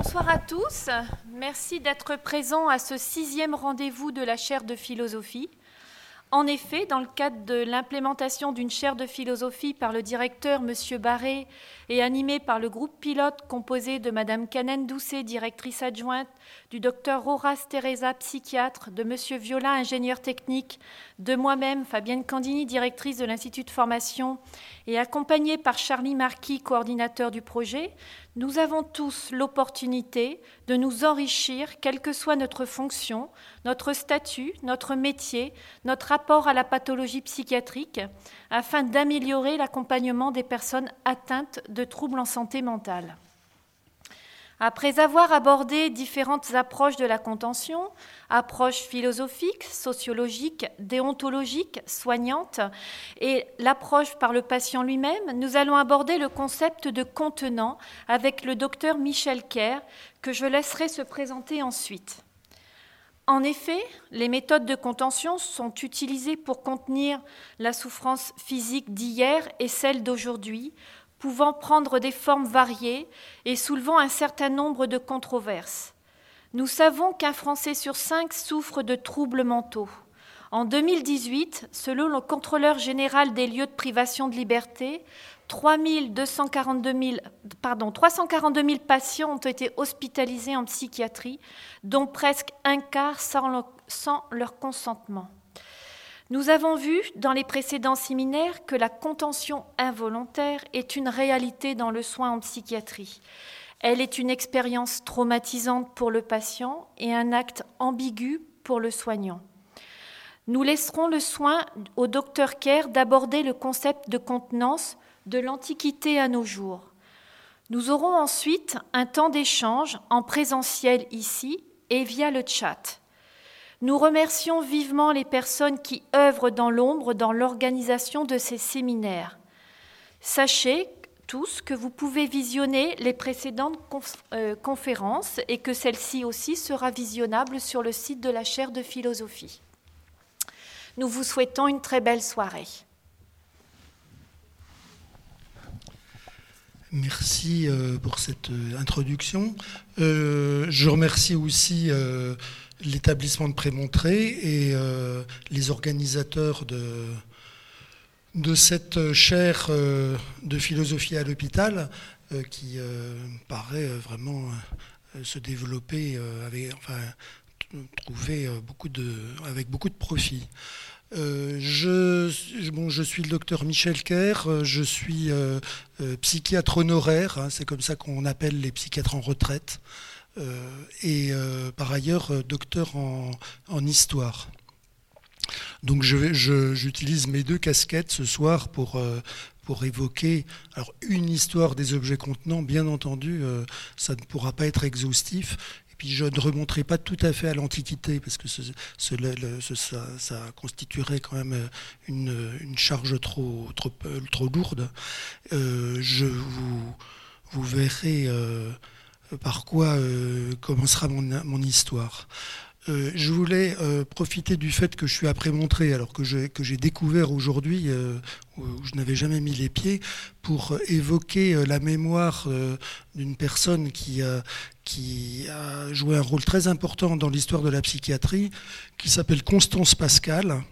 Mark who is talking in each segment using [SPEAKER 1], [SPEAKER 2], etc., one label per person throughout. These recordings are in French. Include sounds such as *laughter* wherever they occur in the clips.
[SPEAKER 1] Bonsoir à tous. Merci d'être présents à ce sixième rendez-vous de la chaire de philosophie. En effet, dans le cadre de l'implémentation d'une chaire de philosophie par le directeur M. Barré et animée par le groupe pilote composé de Mme Canen Doucet, directrice adjointe, du docteur Horace Teresa, psychiatre, de M. Viola, ingénieur technique, de moi-même, Fabienne Candini, directrice de l'Institut de formation, et accompagnée par Charlie Marquis, coordinateur du projet, nous avons tous l'opportunité de nous enrichir, quelle que soit notre fonction, notre statut, notre métier, notre rapport à la pathologie psychiatrique, afin d'améliorer l'accompagnement des personnes atteintes de troubles en santé mentale. Après avoir abordé différentes approches de la contention, approches philosophiques, sociologiques, déontologiques, soignantes, et l'approche par le patient lui-même, nous allons aborder le concept de contenant avec le docteur Michel Kerr, que je laisserai se présenter ensuite. En effet, les méthodes de contention sont utilisées pour contenir la souffrance physique d'hier et celle d'aujourd'hui, pouvant prendre des formes variées et soulevant un certain nombre de controverses. Nous savons qu'un Français sur cinq souffre de troubles mentaux. En 2018, selon le contrôleur général des lieux de privation de liberté, 342 000, pardon, 342 000 patients ont été hospitalisés en psychiatrie, dont presque un quart sans leur consentement. Nous avons vu dans les précédents séminaires que la contention involontaire est une réalité dans le soin en psychiatrie. Elle est une expérience traumatisante pour le patient et un acte ambigu pour le soignant. Nous laisserons le soin au docteur Kerr d'aborder le concept de contenance de l'Antiquité à nos jours. Nous aurons ensuite un temps d'échange en présentiel ici et via le chat. Nous remercions vivement les personnes qui œuvrent dans l'ombre dans l'organisation de ces séminaires. Sachez tous que vous pouvez visionner les précédentes euh, conférences et que celle-ci aussi sera visionnable sur le site de la chaire de philosophie. Nous vous souhaitons une très belle soirée.
[SPEAKER 2] Merci euh, pour cette euh, introduction. je remercie aussi l'établissement de Prémontré et euh, les organisateurs de, cette chaire euh, de philosophie à l'hôpital euh, qui paraît vraiment se développer avec, trouver beaucoup de, avec beaucoup de profit. je suis le docteur Michel Kerr, je suis psychiatre honoraire, hein, c'est comme ça qu'on appelle les psychiatres en retraite. Euh, et euh, par ailleurs euh, docteur en, histoire. Donc j'utilise mes deux casquettes ce soir pour, pour évoquer alors une histoire des objets contenants. Bien entendu, ça ne pourra pas être exhaustif. Et puis je ne remonterai pas tout à fait à l'Antiquité parce que ça, constituerait quand même une, une charge trop, trop, lourde. je vous, vous verrez par quoi euh, commencera mon, histoire. Euh, je voulais euh, profiter du fait que je suis après montré, alors que j'ai découvert aujourd'hui, où je n'avais jamais mis les pieds, pour évoquer la mémoire d'une personne qui, qui a joué un rôle très important dans l'histoire de la psychiatrie, qui s'appelle Constance Pascal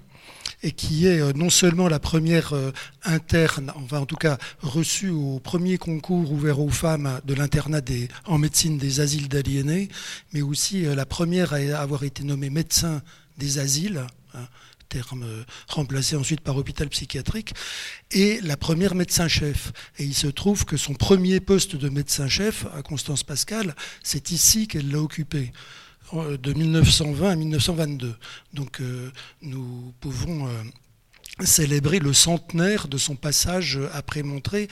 [SPEAKER 2] et qui est euh, non seulement la première euh, interne, enfin en tout cas reçue au premier concours ouvert aux femmes de l'internat en médecine des asiles d'aliénés, mais aussi euh, la première à avoir été nommée médecin des asiles. Hein, terme remplacé ensuite par hôpital psychiatrique, et la première médecin-chef. Et il se trouve que son premier poste de médecin-chef à Constance Pascal, c'est ici qu'elle l'a occupé de 1920 à 1922. Donc euh, nous pouvons euh, célébrer le centenaire de son passage après Montré,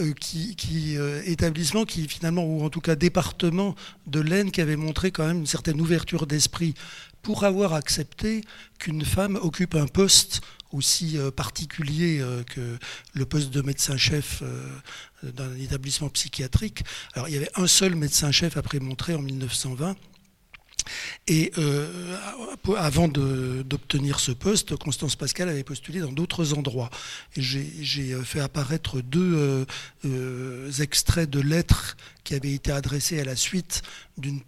[SPEAKER 2] euh, qui, établissement qui finalement, ou en tout cas département de l'Aisne, qui avait montré quand même une certaine ouverture d'esprit pour avoir accepté qu'une femme occupe un poste aussi particulier que le poste de médecin-chef d'un établissement psychiatrique. Alors il y avait un seul médecin-chef après Montré en 1920 Et euh, avant d'obtenir ce poste, Constance Pascal avait postulé dans d'autres endroits. J'ai euh, fait apparaître deux euh, extraits de lettres qui avaient été adressées à la suite d'une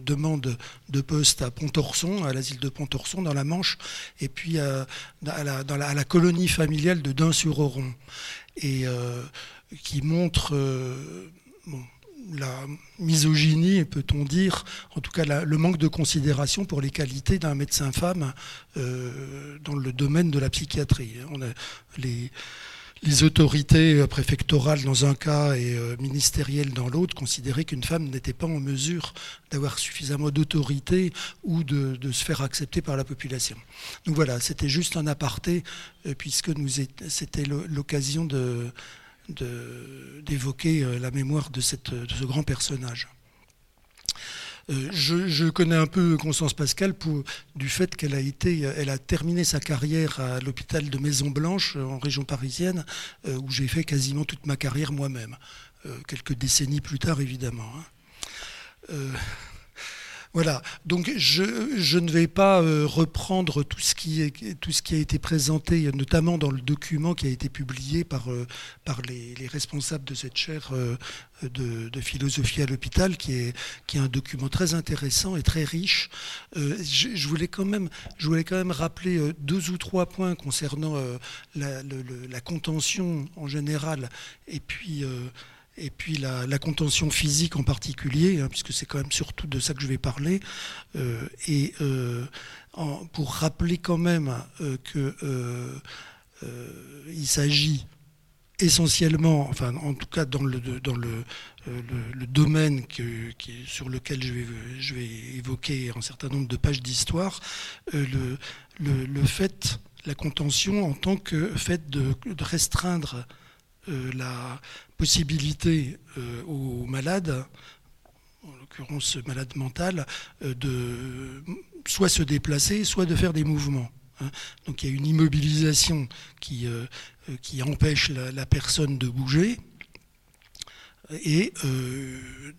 [SPEAKER 2] demande de poste à Pontorson, à l'asile de Pontorson, dans la Manche, et puis à, la, colonie familiale de Dain-sur-Oron. Et qui montre la misogynie, peut-on dire, en tout cas le manque de considération pour les qualités d'un médecin femme euh, dans le domaine de la psychiatrie. On a les, autorités préfectorales dans un cas et euh, ministérielles dans l'autre considéraient qu'une femme n'était pas en mesure d'avoir suffisamment d'autorité ou de, se faire accepter par la population. Donc voilà, c'était juste un aparté, euh, puisque c'était l'occasion de d'évoquer euh, la mémoire de, ce grand personnage. Euh, je, connais un peu Constance Pascal du fait qu'elle elle a terminé sa carrière à l'hôpital de Maison Blanche en région parisienne, euh, où j'ai fait quasiment toute ma carrière moi-même, quelques décennies plus tard évidemment. Hein. Voilà, donc je, ne vais pas euh, reprendre tout ce, qui est, tout ce qui a été présenté, notamment dans le document qui a été publié par, euh, les, responsables de cette chaire euh, de, philosophie à l'hôpital, qui est, un document très intéressant et très riche. Je, voulais quand même, je voulais quand même rappeler deux ou trois points concernant la, la, contention en général et puis et puis la, contention physique en particulier, hein, puisque c'est quand même surtout de ça que je vais parler, euh, et euh, pour rappeler quand même euh, qu'il s'agit essentiellement, enfin en tout cas dans le, dans le, domaine sur lequel je vais, je vais évoquer un certain nombre de pages d'histoire, le, le, fait, la contention en tant que fait de restreindre la possibilité euh, aux malades, en l'occurrence malades mentales, euh, de soit se déplacer, soit de faire des mouvements. Hein. Donc il y a une immobilisation qui, euh, qui empêche la, personne de bouger et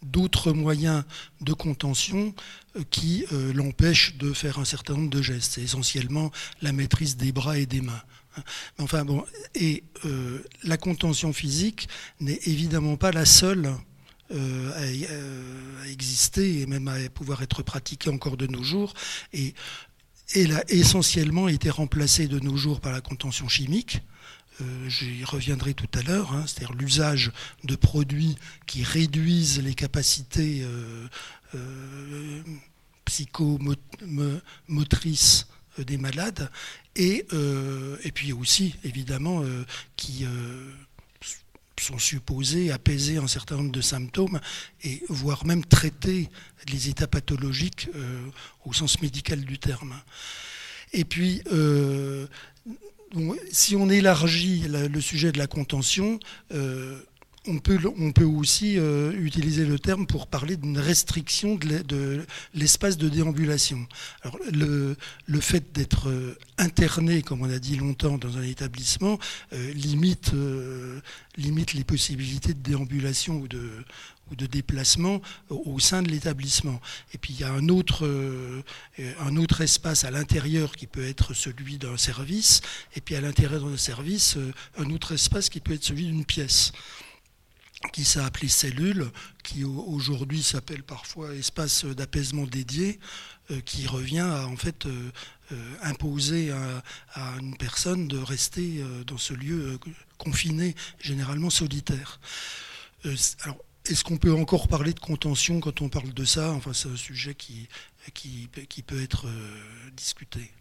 [SPEAKER 2] d'autres moyens de contention qui l'empêchent de faire un certain nombre de gestes. C'est essentiellement la maîtrise des bras et des mains. Enfin bon, et euh, la contention physique n'est évidemment pas la seule euh, euh, à, exister et même à pouvoir être pratiquée encore de nos jours. Et elle a essentiellement été remplacée de nos jours par la contention chimique. J'y reviendrai tout à l'heure, hein, c'est-à-dire l'usage de produits qui réduisent les capacités psychomotrices des malades et, euh, et puis aussi, évidemment, euh, qui euh, sont supposés apaiser un certain nombre de symptômes et voire même traiter les états pathologiques au sens médical du terme. Et puis, si on élargit le sujet de la contention, on peut, aussi euh, utiliser le terme pour parler d'une restriction de l'espace de déambulation. Alors, le, fait d'être euh, interné, comme on a dit longtemps, dans un établissement, euh, limite, les possibilités de déambulation ou de, déplacement au sein de l'établissement. Et puis il y a un autre, un autre espace à l'intérieur qui peut être celui d'un service, et puis à l'intérieur d'un service, un autre espace qui peut être celui d'une pièce qui s'est appelé cellule, qui aujourd'hui s'appelle parfois espace d'apaisement dédié, euh, qui revient à en fait euh, euh, imposer à, une personne de rester dans ce lieu confiné, généralement solitaire. alors, est-ce qu'on peut encore parler de contention quand on parle de ça? Enfin, c'est un sujet qui, qui, qui peut être discuté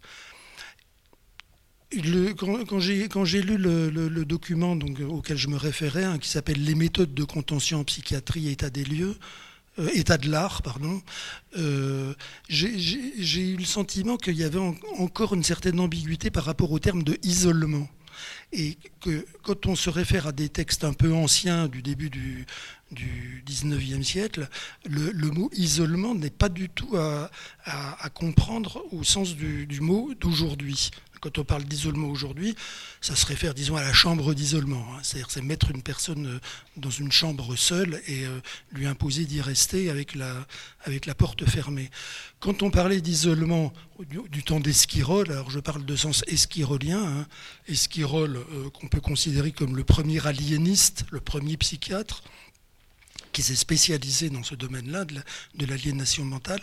[SPEAKER 2] quand, j'ai lu le, document donc, auquel je me référais, hein, qui s'appelle Les méthodes de contention en psychiatrie, état des lieux, euh, état de l'art, pardon, euh, j'ai eu le sentiment qu'il y avait encore une certaine ambiguïté par rapport au terme de isolement. Et que quand on se réfère à des textes un peu anciens du début du, du 19e siècle, le, mot isolement n'est pas du tout à, comprendre au sens du, mot d'aujourd'hui. Quand on parle d'isolement aujourd'hui, ça se réfère, disons, à la chambre d'isolement. Hein. C'est-à-dire, c'est mettre une personne euh, dans une chambre seule et euh, lui imposer d'y rester avec la, avec la porte fermée. Quand on parlait d'isolement du, temps d'Esquirol, alors je parle de sens esquirolien, hein, Esquirol euh, qu'on peut considérer comme le premier aliéniste, le premier psychiatre, qui s'est spécialisé dans ce domaine-là de l'aliénation mentale.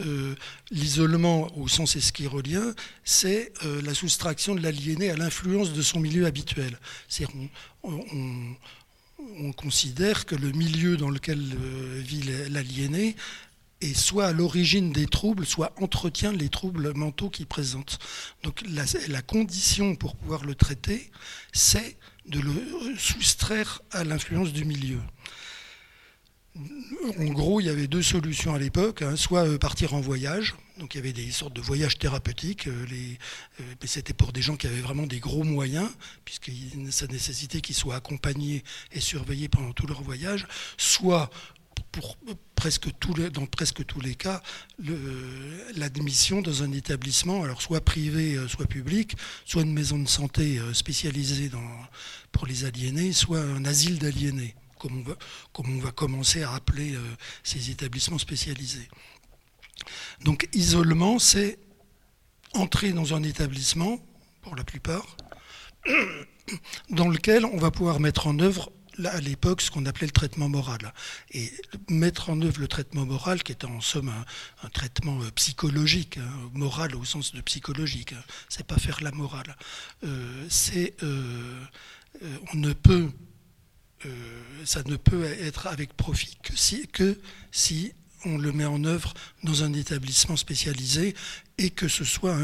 [SPEAKER 2] Euh, l'isolement au sens esquirolien, c'est euh, la soustraction de l'aliéné à l'influence de son milieu habituel. C'est-à-dire on, on, considère que le milieu dans lequel euh, vit l'aliéné est soit à l'origine des troubles, soit entretient les troubles mentaux qu'il présente. Donc la condition pour pouvoir le traiter, c'est de le soustraire à l'influence du milieu en gros, il y avait deux solutions à l'époque. Hein. soit euh, partir en voyage, donc il y avait des sortes de voyages thérapeutiques, euh, euh, mais c'était pour des gens qui avaient vraiment des gros moyens, puisque ça nécessitait qu'ils soient accompagnés et surveillés pendant tout leur voyage, soit dans presque tous les cas, l'admission dans un établissement, alors soit privé, soit public, soit une maison de santé spécialisée pour les aliénés, soit un asile d'aliénés comme on, va, commencer à appeler euh, ces établissements spécialisés. Donc isolement, c'est entrer dans un établissement, pour la plupart, *coughs* dans lequel on va pouvoir mettre en œuvre à l'époque ce qu'on appelait le traitement moral. Et mettre en œuvre le traitement moral, qui est en somme un, traitement euh, psychologique, hein, moral au sens de psychologique, hein, c'est pas faire la morale. Euh, c'est on ne peut ça ne peut être avec profit que si, que si on le met en œuvre dans un établissement spécialisé et que ce soit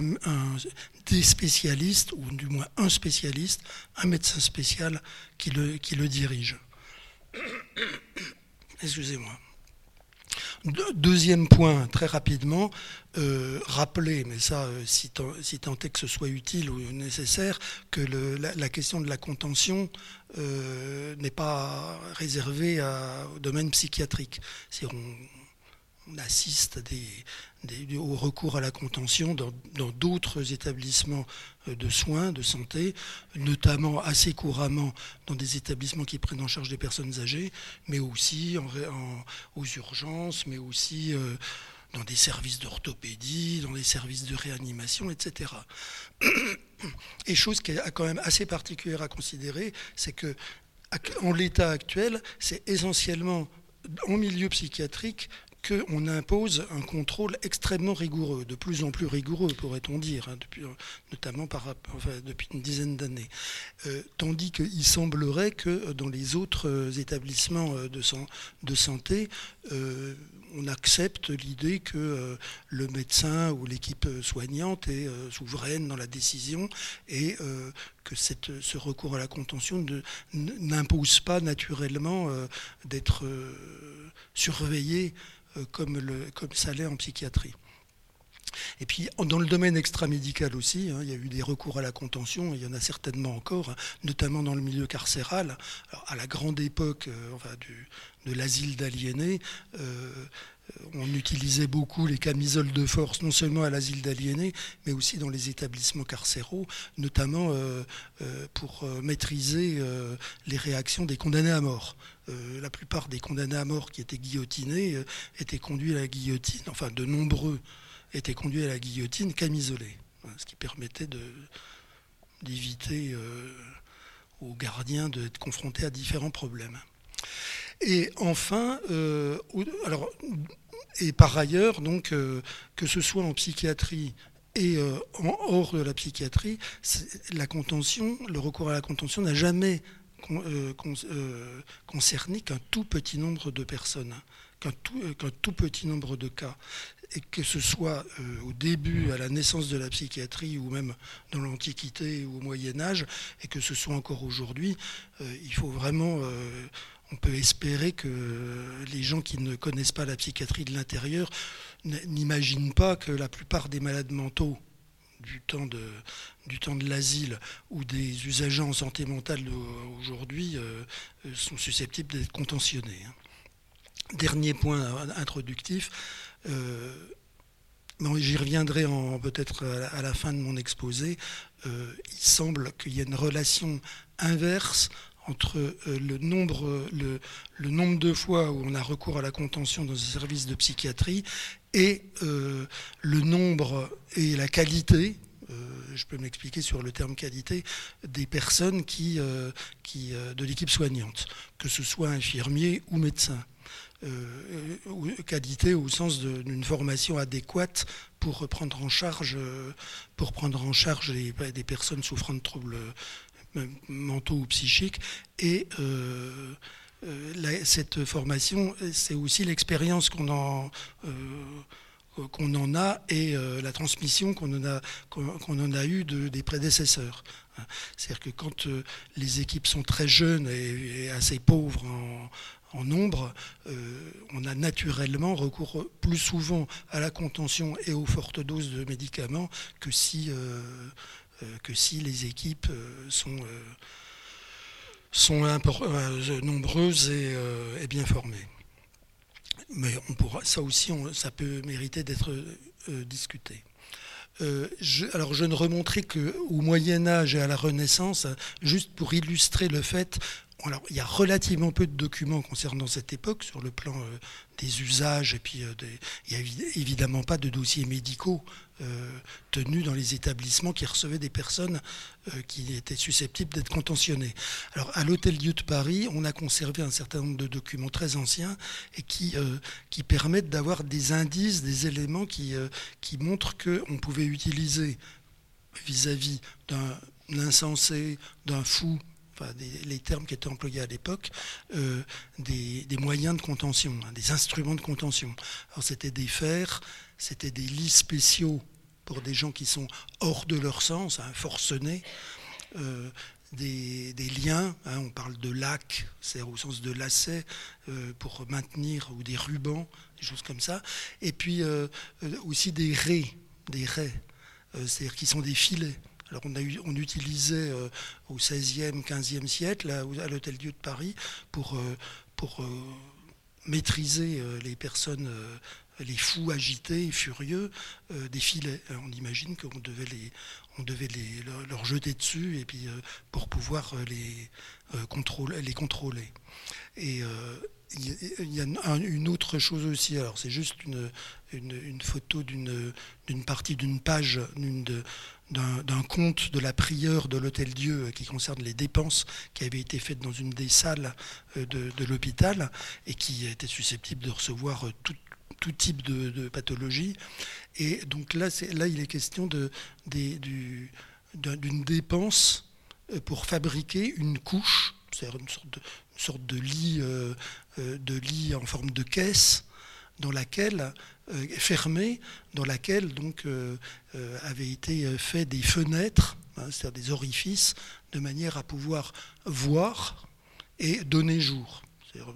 [SPEAKER 2] des spécialistes, ou du moins un spécialiste, un médecin spécial qui le, qui le dirige. *coughs* Excusez-moi. Deuxième point, très rapidement, euh, rappeler, mais ça, euh, si, tant, est que ce soit utile ou nécessaire, que la, question de la contention euh, n'est pas réservée au domaine psychiatrique. Si on, assiste au recours à la contention dans d'autres établissements de soins, de santé, notamment assez couramment dans des établissements qui prennent en charge des personnes âgées, mais aussi aux urgences, mais aussi dans des services d'orthopédie, dans des services de réanimation, etc. *coughs* Et chose qui est quand même assez particulière à considérer, c'est que en l'état actuel, c'est essentiellement en milieu psychiatrique qu'on impose un contrôle extrêmement rigoureux, de plus en plus rigoureux, pourrait-on dire, hein, depuis, notamment par, depuis une dizaine d'années. Euh, tandis qu'il semblerait que dans les autres établissements de, santé, euh, on accepte l'idée que euh, le médecin ou l'équipe soignante est euh, souveraine dans la décision et euh, que ce recours à la contention n'impose pas naturellement d'être surveillé comme, comme ça l'est en psychiatrie. Et puis dans le domaine extramédical aussi, hein, il y a eu des recours à la contention, il y en a certainement encore, hein, notamment dans le milieu carcéral. à la grande époque euh, de l'asile d'aliénés, euh, on utilisait beaucoup les camisoles de force, non seulement à l'asile d'aliénés, mais aussi dans les établissements carcéraux, notamment euh, pour maîtriser les réactions des condamnés à mort. La plupart des condamnés à mort qui étaient guillotinés étaient conduits à la guillotine, enfin de nombreux était conduit à la guillotine camisolé, hein, ce qui permettait d'éviter euh, aux gardiens d'être confrontés à différents problèmes. Et enfin, euh, et par ailleurs, donc, euh, que ce soit en psychiatrie et en hors de la psychiatrie, la contention, le recours à la contention n'a jamais concerné qu'un tout petit nombre de personnes, qu'un tout, petit nombre de cas. Et que ce soit euh, au début, à la naissance de la psychiatrie, ou même dans l'Antiquité ou au Moyen Âge, et que ce soit encore aujourd'hui, euh, il faut vraiment, euh, on peut espérer que les gens qui ne connaissent pas la psychiatrie de l'intérieur n'imaginent pas que la plupart des malades mentaux du temps de, du temps de l'asile ou des usagers en santé mentale aujourd'hui sont susceptibles d'être contentionnés. Hein. Dernier point introductif, j'y reviendrai peut-être à la fin de mon exposé, il semble qu'il y ait une relation inverse entre euh, le, nombre, le, nombre de fois où on a recours à la contention dans un service de psychiatrie et euh, le nombre et la qualité, euh, je peux m'expliquer sur le terme qualité, des personnes qui, qui, de l'équipe soignante, que ce soit infirmier ou médecin. qualité au sens d'une formation adéquate pour prendre en charge, pour prendre en charge des personnes souffrant de troubles mentaux ou psychiques. Et euh, euh, cette formation, c'est aussi l'expérience qu'on en, euh, qu'on en a et la transmission qu'on en a, qu'on a eu de, des prédécesseurs. C'est-à-dire que quand les équipes sont très jeunes et, assez pauvres en, nombre, on a naturellement recours plus souvent à la contention et aux fortes doses de médicaments que si euh, que si les équipes euh, sont, euh, sont nombreuses et, bien formées. Mais on pourra, ça aussi, ça peut mériter d'être discuté. alors je ne remonterai qu'au Moyen Âge et à la Renaissance, juste pour illustrer le fait alors, il y a relativement peu de documents concernant cette époque sur le plan euh, des usages, et puis euh, il n'y a évidemment pas de dossiers médicaux euh, tenus dans les établissements qui recevaient des personnes qui étaient susceptibles d'être contentionnées. Alors, à l'Hôtel Dieu de Paris, on a conservé un certain nombre de documents très anciens et qui, qui permettent d'avoir des indices, des éléments qui, qui montrent qu'on pouvait utiliser vis-à-vis d'un insensé, d'un fou, les termes qui étaient employés à l'époque, euh, des, moyens de contention, hein, des instruments de contention. Alors c'était des fers, c'était des lits spéciaux pour des gens qui sont hors de leur sens, hein, forcenés. Euh, des, liens, hein, on parle de lacs, c'est au sens de lacets euh, pour maintenir, ou des rubans, des choses comme ça. Et puis aussi des raies, des raies, c'est-à-dire qui sont des filets. Alors on, utilisait euh, au XVIe, XVe siècle, à l'Hôtel Dieu de Paris, pour, euh, euh, maîtriser les personnes, les fous agités, furieux, des filets. on imagine qu'on devait, les, on devait leur jeter dessus et puis, pour pouvoir les, contrôler, les contrôler. Et il y a une autre chose aussi, alors c'est juste une, une, photo d'une partie d'une page d'un compte de la prieure de l'Hôtel Dieu qui concerne les dépenses qui avaient été faites dans une des salles euh, de, l'hôpital et qui était susceptible de recevoir tout, tout type de, pathologie. Et donc là, là, il est question d'une dépense euh, pour fabriquer une couche, c'est-à-dire une sorte de, de lit, euh, de lit en forme de caisse dans laquelle euh, fermée, dans laquelle donc euh, euh, avaient été faits des fenêtres, hein, c'est-à-dire des orifices, de manière à pouvoir voir et donner jour. C'est-à-dire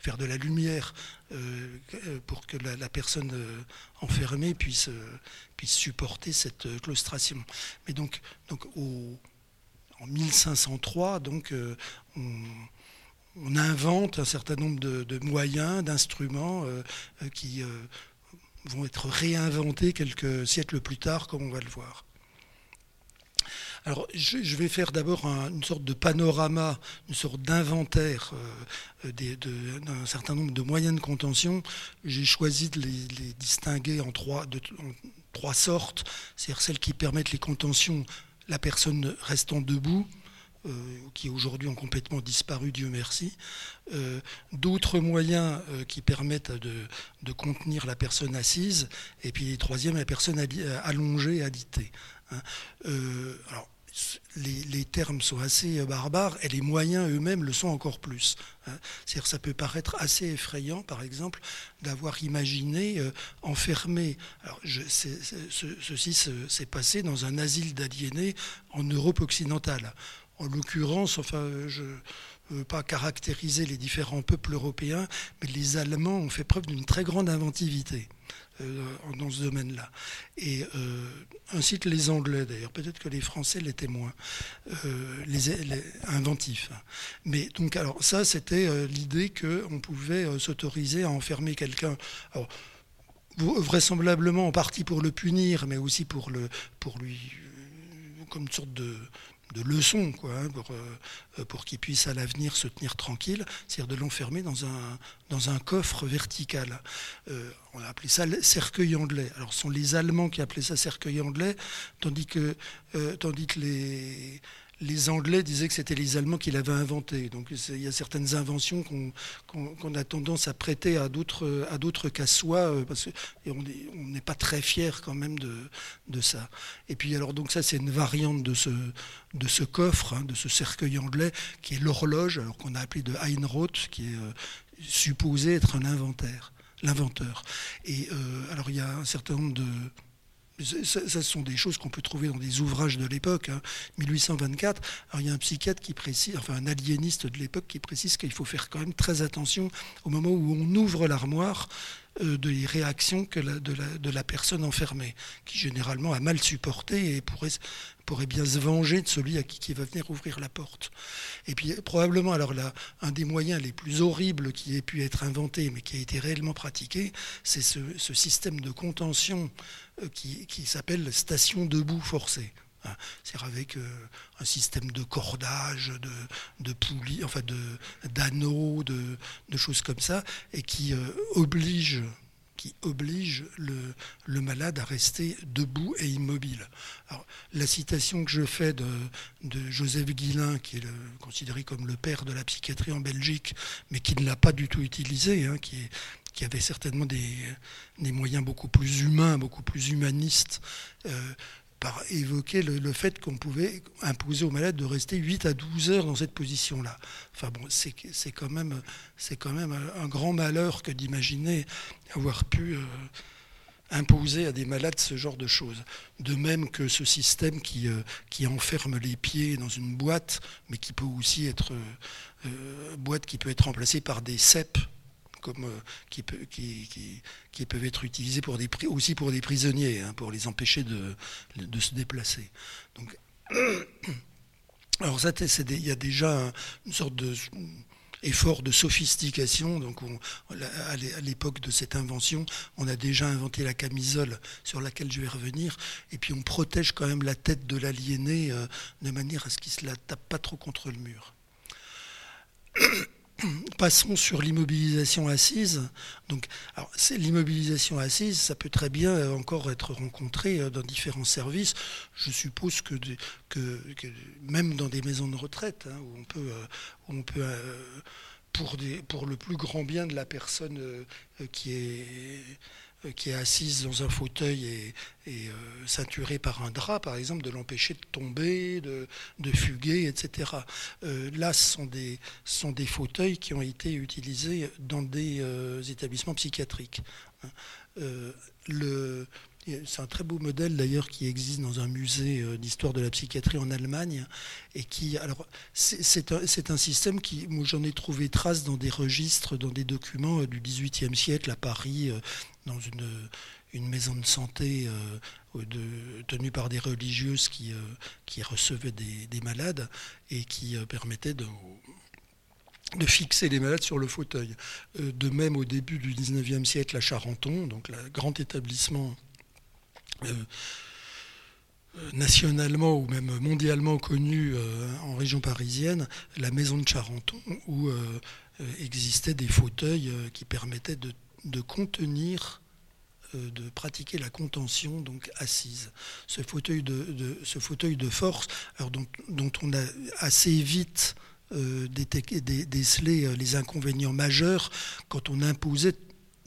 [SPEAKER 2] faire de la lumière pour que la, personne enfermée puisse, puisse supporter cette claustration. Mais donc, donc en 1503, donc, on, on invente un certain nombre de, moyens, d'instruments qui vont être réinventés quelques siècles plus tard, comme on va le voir. Alors, je, vais faire d'abord une sorte de panorama, une sorte d'inventaire euh, d'un certain nombre de moyens de contention. J'ai choisi de les, distinguer en trois, sortes, c'est-à-dire celles qui permettent les contentions, la personne restant debout, euh, qui aujourd'hui ont complètement disparu, Dieu merci. Euh, d'autres moyens euh, qui permettent de, contenir la personne assise, et puis troisième, la personne allongée, alitée. Hein. alors, les, termes sont assez barbares et les moyens eux-mêmes le sont encore plus. Hein. C'est-à-dire ça peut paraître assez effrayant, par exemple, d'avoir imaginé enfermer. Alors, ceci s'est passé dans un asile d'aliénés en Europe occidentale. En l'occurrence, enfin, je ne veux pas caractériser les différents peuples européens, mais les Allemands ont fait preuve d'une très grande inventivité. Dans ce domaine-là. Et ainsi que les Anglais d'ailleurs, peut-être que les Français l'étaient moins, les, inventifs. Mais donc alors ça c'était l'idée qu'on pouvait s'autoriser à enfermer quelqu'un vraisemblablement en partie pour le punir, mais aussi pour, le, pour lui, comme une sorte de, de leçon, quoi, hein, pour, euh, pour qu'il puisse à l'avenir se tenir tranquille, c'est-à-dire de l'enfermer dans un, coffre vertical. Euh, on a appelé ça cercueil anglais. Alors ce sont les Allemands qui appelaient ça cercueil anglais, tandis euh, tandis que les les Anglais disaient que c'était les Allemands qui l'avaient inventé. Donc il y a certaines inventions qu'on a tendance à prêter à d'autres qu'à soi, euh, parce on n'est pas très fier quand même de, ça. Et puis alors donc ça c'est une variante de ce coffre, hein, de ce cercueil anglais qui est l'horloge, alors qu'on a appelé de Heinroth, qui est euh, supposé être un inventaire, l'inventeur. Et euh, alors il y a un certain nombre de ce sont des choses qu'on peut trouver dans des ouvrages de l'époque, 1824. Hein. Alors il y a un psychiatre qui précise, enfin un aliéniste de l'époque qui précise qu'il faut faire quand même très attention au moment où on ouvre l'armoire euh, des réactions de, la, personne enfermée, qui généralement a mal supporté et pourrait, bien se venger de celui à qui, va venir ouvrir la porte. Et puis probablement, alors un des moyens les plus horribles qui ait pu être inventé, mais qui a été réellement pratiqué, c'est ce, système de contention euh, qui, s'appelle station debout forcée. Hein. C'est-à-dire avec euh, un système de cordage, de, poulies, enfin d'anneaux, de, choses comme ça, et qui euh, oblige qui oblige le, malade à rester debout et immobile. la citation que je fais de, Joseph Guillain, qui est considéré comme le père de la psychiatrie en Belgique, mais qui ne l'a pas du tout utilisé, hein, qui, avait certainement des, moyens beaucoup plus humains, beaucoup plus humanistes, euh, par évoquer le, fait qu'on pouvait imposer aux malades de rester 8 à 12 heures dans cette position-là. Enfin bon, c'est quand, même, un grand malheur que d'imaginer avoir pu euh, imposer à des malades ce genre de choses. De même que ce système qui, euh, qui enferme les pieds dans une boîte, mais qui peut aussi être euh, boîte qui peut être remplacée par des cèpes euh, qui, peuvent être utilisés pour aussi pour des prisonniers, hein, pour les empêcher de, de se déplacer. Donc, *coughs* alors ça, il y a déjà une sorte de effort de sophistication. Donc à l'époque de cette invention, on a déjà inventé la camisole sur laquelle je vais revenir. Et puis on protège quand même la tête de l'aliéné euh, de manière à ce qu'il ne se la tape pas trop contre le mur. *coughs* *clears throat* Passons sur l'immobilisation assise. Donc, l'immobilisation assise, ça peut très bien euh, encore être rencontré euh, dans différents services. Je suppose que, même dans des maisons de retraite, hein, où on peut, euh, pour, le plus grand bien de la personne qui est qui est assise dans un fauteuil et, et euh, ceinturée par un drap, par exemple, de l'empêcher de tomber, de, fuguer, etc. Euh, là, ce sont, des, fauteuils qui ont été utilisés dans des établissements psychiatriques. Hein. c'est un très beau modèle d'ailleurs qui existe dans un musée euh, d'histoire de la psychiatrie en Allemagne et qui, alors, c'est un, système qui, j'en ai trouvé trace dans des registres, dans des documents euh, du XVIIIe siècle à Paris, euh, dans une, une maison de santé tenue par des religieuses qui, qui recevaient des, malades et qui permettaient de de fixer les malades sur le fauteuil. De même, au début du 19e siècle, à Charenton, donc le grand établissement euh, euh, nationalement ou même mondialement connue euh, en région parisienne, la maison de Charenton, où existaient des fauteuils qui permettaient de, contenir de pratiquer la contention donc assise. Ce fauteuil de, ce fauteuil de force, alors dont, on a assez vite décelé les inconvénients majeurs quand on imposait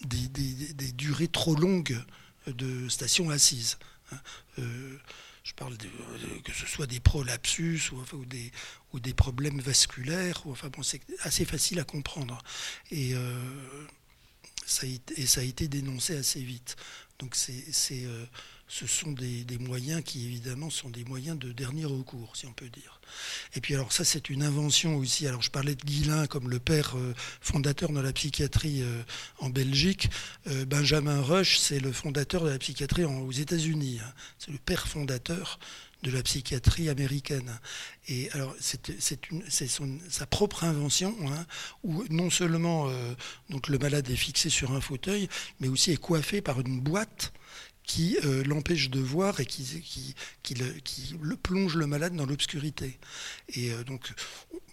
[SPEAKER 2] des durées trop longues de stations assises. Hein. Euh, je parle de, que ce soit des prolapsus ou, des, ou des, problèmes vasculaires. Enfin, bon, c'est assez facile à comprendre. Et, euh, et, ça a, été dénoncé assez vite. Donc euh, ce sont des, moyens qui évidemment sont des moyens de dernier recours, si on peut dire. Et puis alors ça c'est une invention aussi. Alors je parlais de Guillain comme le père euh, fondateur de la psychiatrie euh, en Belgique. Benjamin Rush c'est le fondateur de la psychiatrie aux États-Unis. Hein. C'est le père fondateur de la psychiatrie américaine. Et alors, c'est sa propre invention, hein, où non seulement donc le malade est fixé sur un fauteuil, mais aussi est coiffé par une boîte qui euh, l'empêche de voir et qui, qui, qui, le, qui, le, plonge le malade dans l'obscurité. Et euh, donc,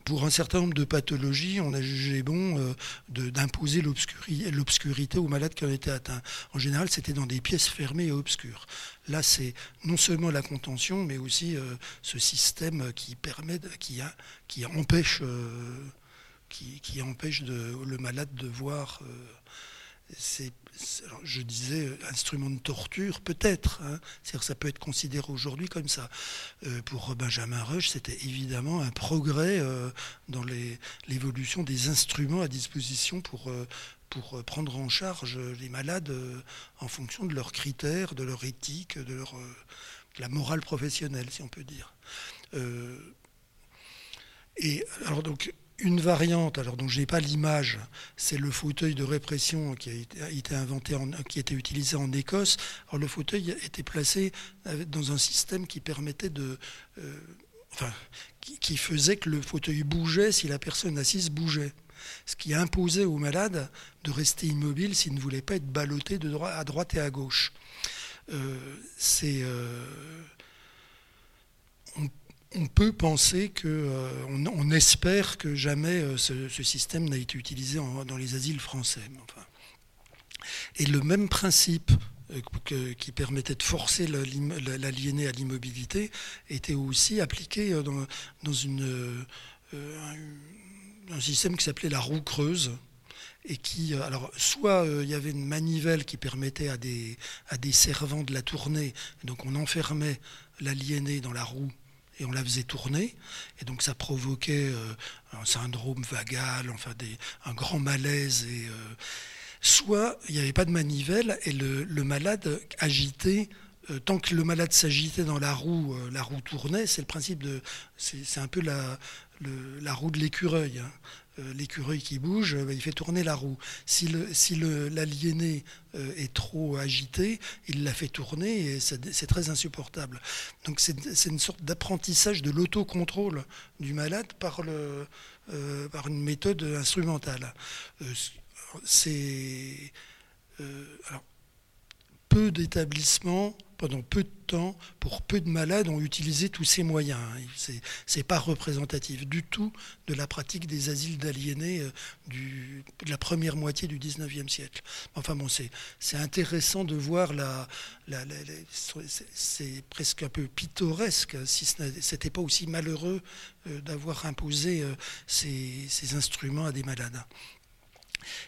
[SPEAKER 2] pour un certain nombre de pathologies, on a jugé bon euh, d'imposer l'obscurité aux malades qui en étaient atteints. En général, c'était dans des pièces fermées et obscures. Là, c'est non seulement la contention, mais aussi ce système qui permet, qui, empêche, de, le malade de voir. c'est je disais euh, instrument de torture, peut-être. Hein. ça peut être considéré aujourd'hui comme ça. Euh, pour Benjamin Rush, c'était évidemment un progrès euh, dans l'évolution des instruments à disposition pour, pour prendre en charge les malades en fonction de leurs critères, de leur éthique, de, leur, de la morale professionnelle, si on peut dire. et alors donc une variante, alors dont je n'ai pas l'image, c'est le fauteuil de répression qui a été, inventé, qui était utilisé en Écosse. Alors le fauteuil était placé dans un système qui permettait de, euh, enfin, qui, faisait que le fauteuil bougeait si la personne assise bougeait, ce qui imposait au malade de rester immobile s'il ne voulait pas être ballotté de à droite et à gauche. Euh, euh, on peut penser que, euh, on, espère que jamais ce, système n'a été utilisé dans les asiles français. Et le même principe qui permettait de forcer l'aliéné à l'immobilité était aussi appliqué dans, une, un, système qui s'appelait la roue creuse et qui, alors, soit il y avait une manivelle qui permettait à des, à des servants de la tourner, donc on enfermait l'aliéné dans la roue et on la faisait tourner. Et donc ça provoquait euh, un syndrome vagal, enfin des, un grand malaise. Et, euh, soit il n'y avait pas de manivelle et le, malade agitait. Euh, tant que le malade s'agitait dans la roue, la roue tournait. C'est le principe de. C'est un peu la, la roue de l'écureuil. Hein. Euh, l'écureuil qui bouge, euh, il fait tourner la roue. Si l'aliéné si euh, est trop agité, il la fait tourner et c'est très insupportable. Donc c'est une sorte d'apprentissage de l'autocontrôle du malade par, le, par une méthode instrumentale. c'est peu d'établissements pendant peu de temps, pour peu de malades, ont utilisé tous ces moyens. Ce n'est pas représentatif du tout de la pratique des asiles d'aliénés euh, de la première moitié du 19e siècle. Enfin bon, c'est intéressant de voir la... c'est presque un peu pittoresque, si ce n'était pas aussi malheureux euh, d'avoir imposé euh, ces, ces instruments à des malades.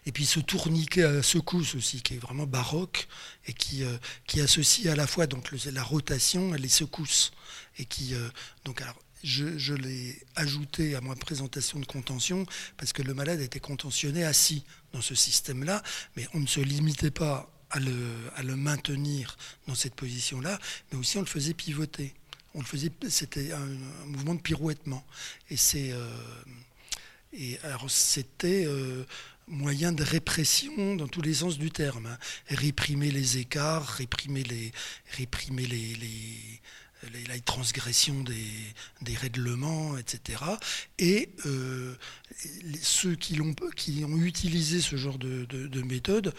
[SPEAKER 2] Et puis ce tourniquet à secousse aussi, qui est vraiment baroque et qui, euh, qui associe à la fois donc, la rotation et les secousses. Et qui, euh, donc, alors, je, je l'ai ajouté à ma présentation de contention parce que le malade était contentionné assis dans ce système-là, mais on ne se limitait pas à le, à le maintenir dans cette position-là, mais aussi on le faisait pivoter. On le faisait, c'était un, mouvement de pirouettement. Et c'est, euh, et alors c'était moyen de répression dans tous les sens du terme. Hein. Réprimer les écarts, réprimer les, réprimer les, les, transgressions des, des, règlements, etc. Et euh, ceux qui, ont, qui ont utilisé ce genre de, de, méthode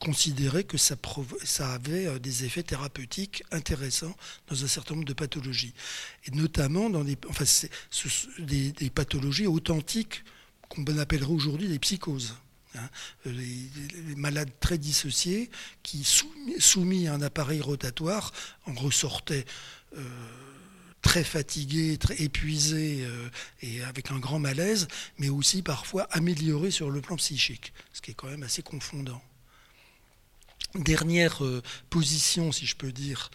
[SPEAKER 2] considéraient que ça, ça, avait euh, des effets thérapeutiques intéressants dans un certain nombre de pathologies. Et notamment dans des, enfin, des, des pathologies authentiques qu'on appellerait aujourd'hui des psychoses. Hein. les, malades très dissociés qui, soumis, à un appareil rotatoire, en ressortaient euh, très fatigués, très épuisés euh, et avec un grand malaise, mais aussi parfois améliorés sur le plan psychique, ce qui est quand même assez confondant. Dernière euh, position, si je peux dire,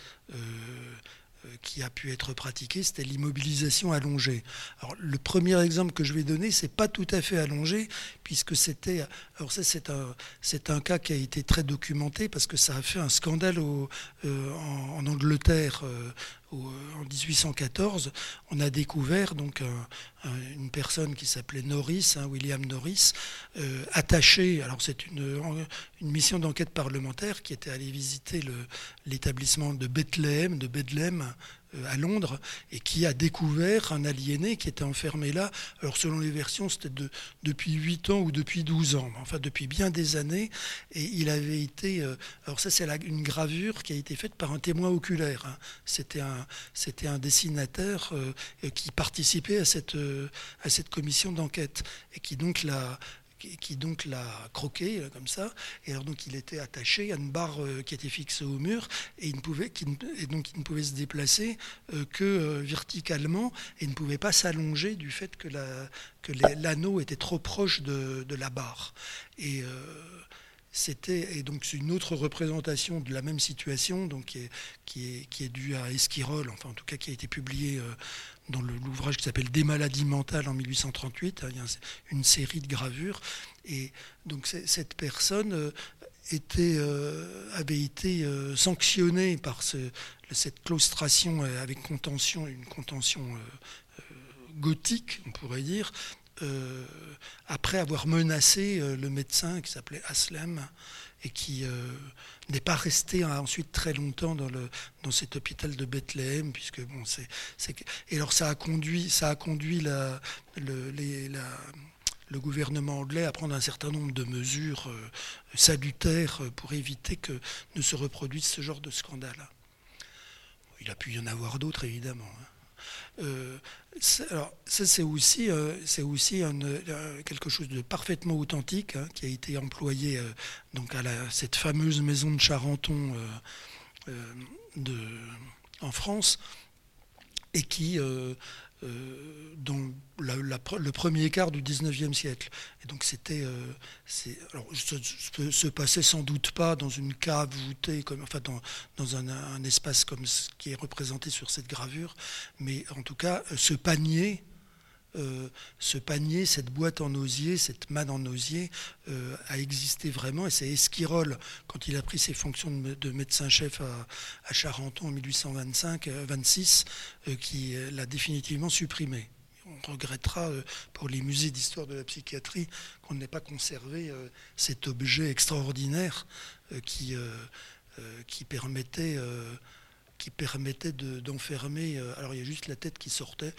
[SPEAKER 2] qui a pu être pratiquée, c'était l'immobilisation allongée. Alors, le premier exemple que je vais donner, c'est pas tout à fait allongé, puisque c'était. Alors, ça, c'est un, c'est un cas qui a été très documenté, parce que ça a fait un scandale au, en, Angleterre en 1814, on a découvert donc une personne qui s'appelait Norris, hein, William Norris, euh, attaché. Alors c'est une, mission d'enquête parlementaire qui était allée visiter l'établissement de Bethléem, de Bethléem euh, à Londres et qui a découvert un aliéné qui était enfermé là. Alors selon les versions, c'était de, depuis 8 ans ou depuis 12 ans, enfin depuis bien des années. Et il avait été... Euh, alors ça c'est une gravure qui a été faite par un témoin oculaire. Hein. C'était un, un dessinateur euh, qui participait à cette, à cette commission d'enquête et qui donc l'a qui, donc l'a croqué euh, comme ça. Et alors donc il était attaché à une barre euh, qui était fixée au mur et, il ne pouvait, donc il ne pouvait se déplacer euh, que verticalement et ne pouvait pas s'allonger du fait que l'anneau était trop proche de, la barre. Et c'était et donc c'est une autre représentation de la même situation donc qui est, qui est, qui est due à Esquirol enfin en tout cas qui a été publié dans l'ouvrage qui s'appelle Des maladies mentales en 1838. Hein, il y a une série de gravures. Et donc cette personne euh, euh, avait été euh, sanctionnée par cette claustration avec contention, une contention gothique, on pourrait dire, après avoir menacé le médecin qui s'appelait Aslem et qui euh, n'est pas resté ensuite très longtemps dans, le, dans cet hôpital de Bethléem, puisque bon, c'est, et alors ça a conduit, ça a conduit le, gouvernement anglais à prendre un certain nombre de mesures euh, salutaires pour éviter que ne se reproduise ce genre de scandale. Il a pu y en avoir d'autres, évidemment. Euh, alors, ça, c'est aussi, euh, aussi euh, quelque chose de parfaitement authentique hein, qui a été employé donc à cette fameuse maison de Charenton en France et qui euh, dans le premier quart du 19e siècle. Et donc c'était, euh, alors, se, passait sans doute pas dans une cave voûtée, comme, enfin dans, un, un, espace comme ce qui est représenté sur cette gravure, mais en tout cas ce panier euh, ce panier, cette boîte en osier, cette manne en osier euh, a existé vraiment. Et c'est Esquirol, quand il a pris ses fonctions de, médecin-chef à, Charenton en 1825-26, euh, qui l'a définitivement supprimé. On regrettera pour les musées d'histoire de la psychiatrie qu'on n'ait pas conservé cet objet extraordinaire qui, permettait d'enfermer. alors il y a juste la tête qui sortait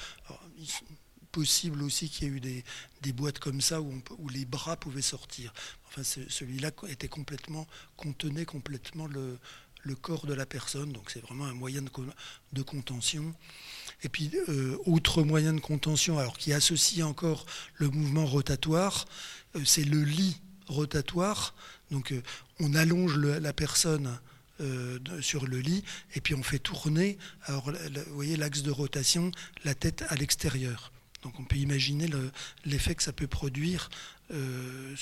[SPEAKER 2] possible aussi qu'il y ait eu des, boîtes comme ça où, les bras pouvaient sortir. Enfin, celui-là était complètement, contenait complètement le, le, corps de la personne, donc c'est vraiment un moyen de, de contention. Et puis, euh, autre moyen de contention, alors qui associe encore le mouvement rotatoire, euh, c'est le lit rotatoire. Donc, euh, on allonge la personne sur le lit et puis on fait tourner, alors, vous voyez l'axe de rotation, la tête à l'extérieur. Donc on peut imaginer l'effet que ça peut produire euh,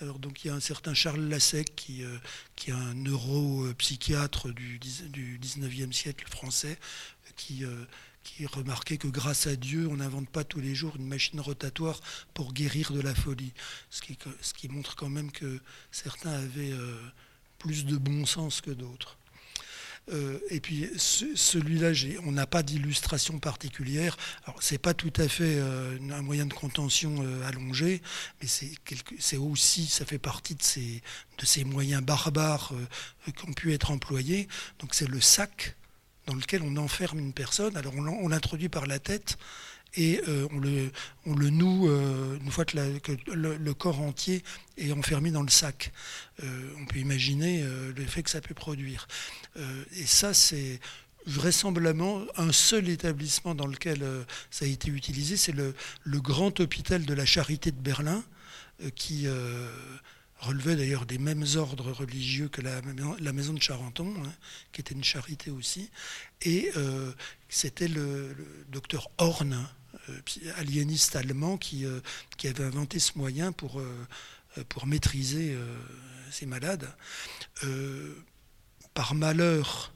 [SPEAKER 2] alors donc il y a un certain Charles Lassec qui, euh, qui est un neuropsychiatre du, du 19e siècle français qui, euh, qui remarquait que grâce à Dieu, on n'invente pas tous les jours une machine rotatoire pour guérir de la folie. Ce qui montre quand même que certains avaient plus de bon sens que d'autres. Euh, et puis celui-là, on n'a pas d'illustration particulière. Alors c'est pas tout à fait euh, un moyen de contention euh, allongé, mais c'est aussi, ça fait partie de ces, de ces moyens barbares qui ont pu être employés. Donc c'est le sac dans lequel on enferme une personne. Alors on l'introduit par la tête et euh, on, le, le, noue euh, une fois que, le, corps entier est enfermé dans le sac. Euh, on peut imaginer l'effet que ça peut produire. et ça, c'est vraisemblablement un seul établissement dans lequel ça a été utilisé, c'est le, grand hôpital de la Charité de Berlin, qui relevait d'ailleurs des mêmes ordres religieux que la, maison de Charenton, hein, qui était une charité aussi. Et c'était le, docteur Horn, euh, aliéniste allemand qui, euh, qui, avait inventé ce moyen pour, euh, maîtriser ces malades. par malheur,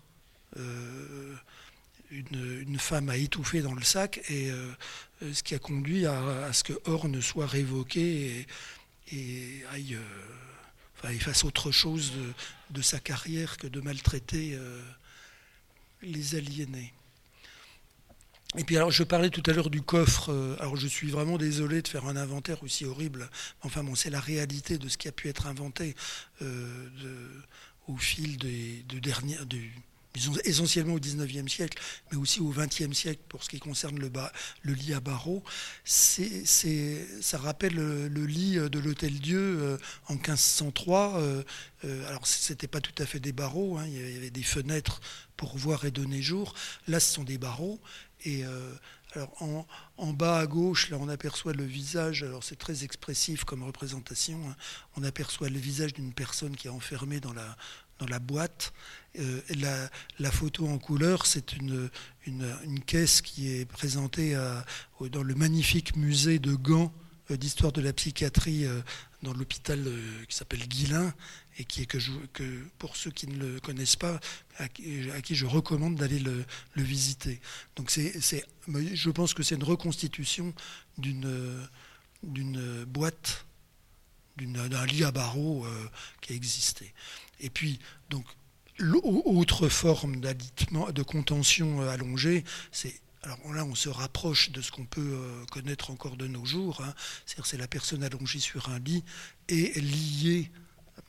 [SPEAKER 2] une, femme a étouffé dans le sac, et ce qui a conduit à, ce que Horn soit révoqué et, aille fasse autre chose de, sa carrière que de maltraiter euh, les aliénés. Et puis alors je parlais tout à l'heure du coffre, euh, alors je suis vraiment désolé de faire un inventaire aussi horrible, enfin bon c'est la réalité de ce qui a pu être inventé euh, au fil des, de dernières, essentiellement au XIXe siècle, mais aussi au XXe siècle pour ce qui concerne le, lit à barreaux. ça rappelle le, lit de l'Hôtel Dieu euh, en 1503. Euh, euh, alors, ce n'était pas tout à fait des barreaux, hein, il y avait des fenêtres pour voir et donner jour. Là, ce sont des barreaux. Et alors, en, bas à gauche, là, on aperçoit le visage. Alors, c'est très expressif comme représentation. Hein. On aperçoit le visage d'une personne qui est enfermée dans la, dans la boîte. Euh, la, photo en couleur, c'est une, une, caisse qui est présentée dans le magnifique musée de Gand euh, d'histoire de la psychiatrie euh, dans l'hôpital qui s'appelle Guillain et qui est que, pour ceux qui ne le connaissent pas, à, qui je recommande d'aller le, visiter. Donc c'est, je pense que c'est une reconstitution d'une, boîte, d'un lit à barreaux qui a existé. Et puis, donc, l'autre forme de contention euh, allongée, c'est alors là, on se rapproche de ce qu'on peut euh, connaître encore de nos jours. Hein. C'est la personne allongée sur un lit et liée.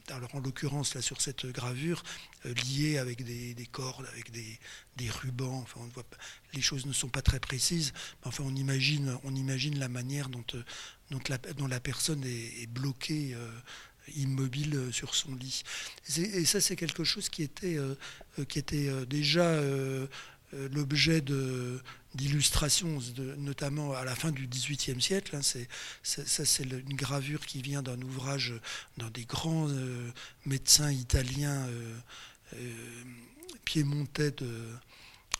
[SPEAKER 2] Alors en l'occurrence là sur cette gravure, euh, liée avec des, cordes, avec des, rubans. Enfin, on voit, les choses ne sont pas très précises. Mais enfin, on imagine, on imagine la manière dont, dont, la, personne est, bloquée immobile euh, sur son lit. Et ça, c'est quelque chose qui était, euh, euh, qui était déjà l'objet d'illustrations, notamment à la fin du XVIIIe siècle. Hein. c'est, ça, c'est une gravure qui vient d'un ouvrage d'un des grands médecins italiens piémontais de,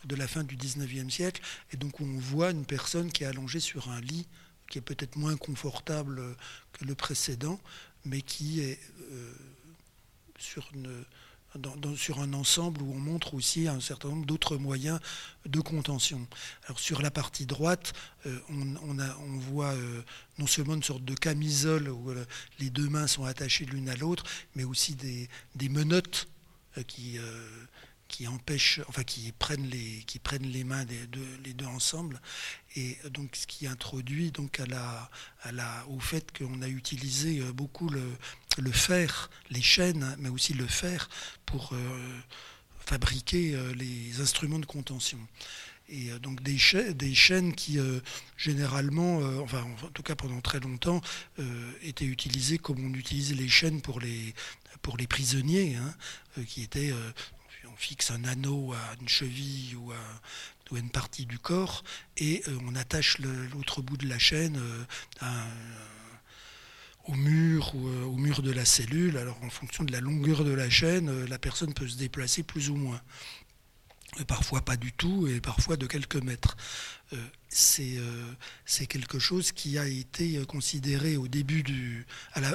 [SPEAKER 2] de la fin du XIXe siècle. Et donc on voit une personne qui est allongée sur un lit qui est peut-être moins confortable que le précédent, mais qui est euh, sur, sur, un ensemble où on montre aussi un certain nombre d'autres moyens de contention. Alors sur la partie droite, euh, on, voit euh, non seulement une sorte de camisole où les deux mains sont attachées l'une à l'autre, mais aussi des menottes qui qui empêchent, enfin qui prennent les, qui prennent les mains des deux, les deux ensemble, et donc ce qui introduit donc à la, à la, au fait qu'on a utilisé euh, beaucoup le, fer, les chaînes, mais aussi le fer pour euh, fabriquer euh, les instruments de contention. Et donc des, chaînes, des chaînes qui généralement, enfin en tout cas pendant très longtemps, étaient utilisées comme on utilisait les chaînes pour les, pour les prisonniers, hein, qui étaient fixe un anneau à une cheville ou à, une partie du corps et euh, on attache l'autre bout de la chaîne euh, au mur ou euh, au mur de la cellule. Alors en fonction de la longueur de la chaîne, la personne peut se déplacer plus ou moins. Parfois pas du tout et parfois de quelques mètres. C'est quelque chose qui a été considéré au début du,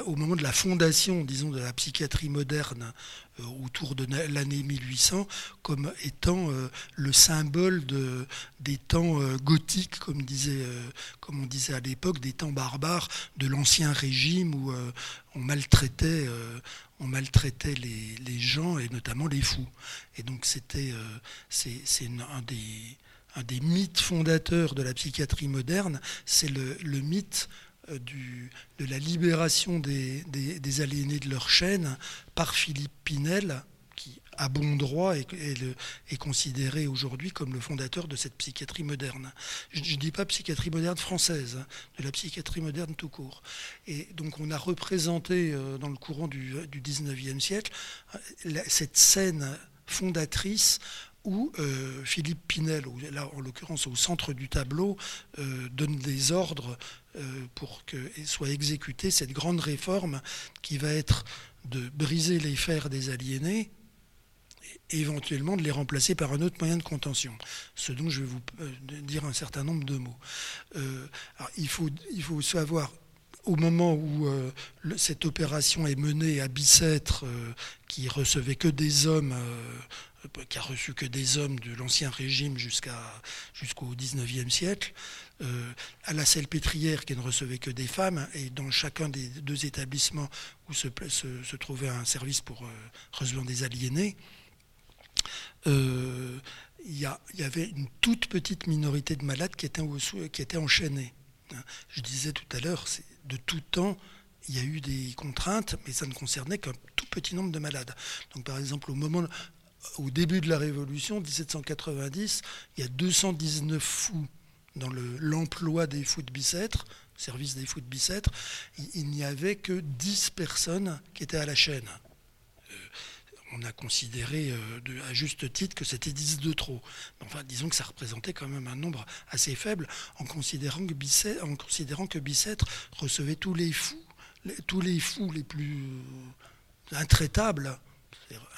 [SPEAKER 2] au moment de la fondation, disons, de la psychiatrie moderne euh, autour de l'année 1800 comme étant euh, le symbole de, des temps euh, gothiques, comme, on disait à l'époque, des temps barbares de l'ancien régime où on maltraitait, on maltraitait les, les, gens et notamment les fous. Et donc c'était un des, un des mythes fondateurs de la psychiatrie moderne, c'est le, mythe euh, de la libération des, aliénés de leur chaîne par Philippe Pinel, qui, à bon droit, est, est, considéré aujourd'hui comme le fondateur de cette psychiatrie moderne. Je ne dis pas psychiatrie moderne française, hein, de la psychiatrie moderne tout court. Et donc on a représenté euh, dans le courant du, du 19e siècle euh, cette scène fondatrice où Philippe Pinel, là en l'occurrence au centre du tableau, donne des ordres euh, pour que soit exécutée cette grande réforme qui va être de briser les fers des aliénés et éventuellement de les remplacer par un autre moyen de contention, ce dont je vais vous euh, dire un certain nombre de mots. Euh, il faut savoir au moment où cette opération est menée à Bicêtre, qui recevait que des hommes, qui a reçu que des hommes de l'Ancien Régime jusqu'à, jusqu'au XIXe siècle, à la Pétrière qui ne recevait que des femmes, et dans chacun des deux établissements où se, trouvait un service pour recevoir des aliénés, il y, avait une toute petite minorité de malades qui étaient, étaient enchaînés. Je disais tout à l'heure, de tout temps, il y a eu des contraintes, mais ça ne concernait qu'un tout petit nombre de malades. Donc par exemple, au moment, au début de la Révolution, 1790, il y a 219 fous dans l'emploi des fous de Bicêtre, service des fous de Bicêtre. Il, n'y avait que 10 personnes qui étaient à la chaîne. On a considéré euh, à juste titre que c'était 10 de trop. Enfin, disons que ça représentait quand même un nombre assez faible en considérant que Bicêtre, en considérant que recevait tous les fous, les, tous les fous les plus euh, intraitables.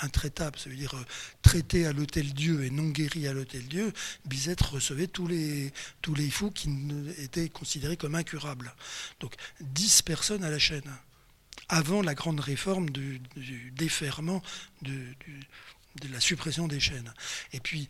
[SPEAKER 2] Intraitable, ça veut dire euh, traité à l'hôtel Dieu et non guéri à l'hôtel Dieu, Bicêtre recevait tous les, tous les fous qui étaient considérés comme incurables. Donc 10 personnes à la chaîne avant la grande réforme du, déferment de, la suppression des chaînes. Et puis,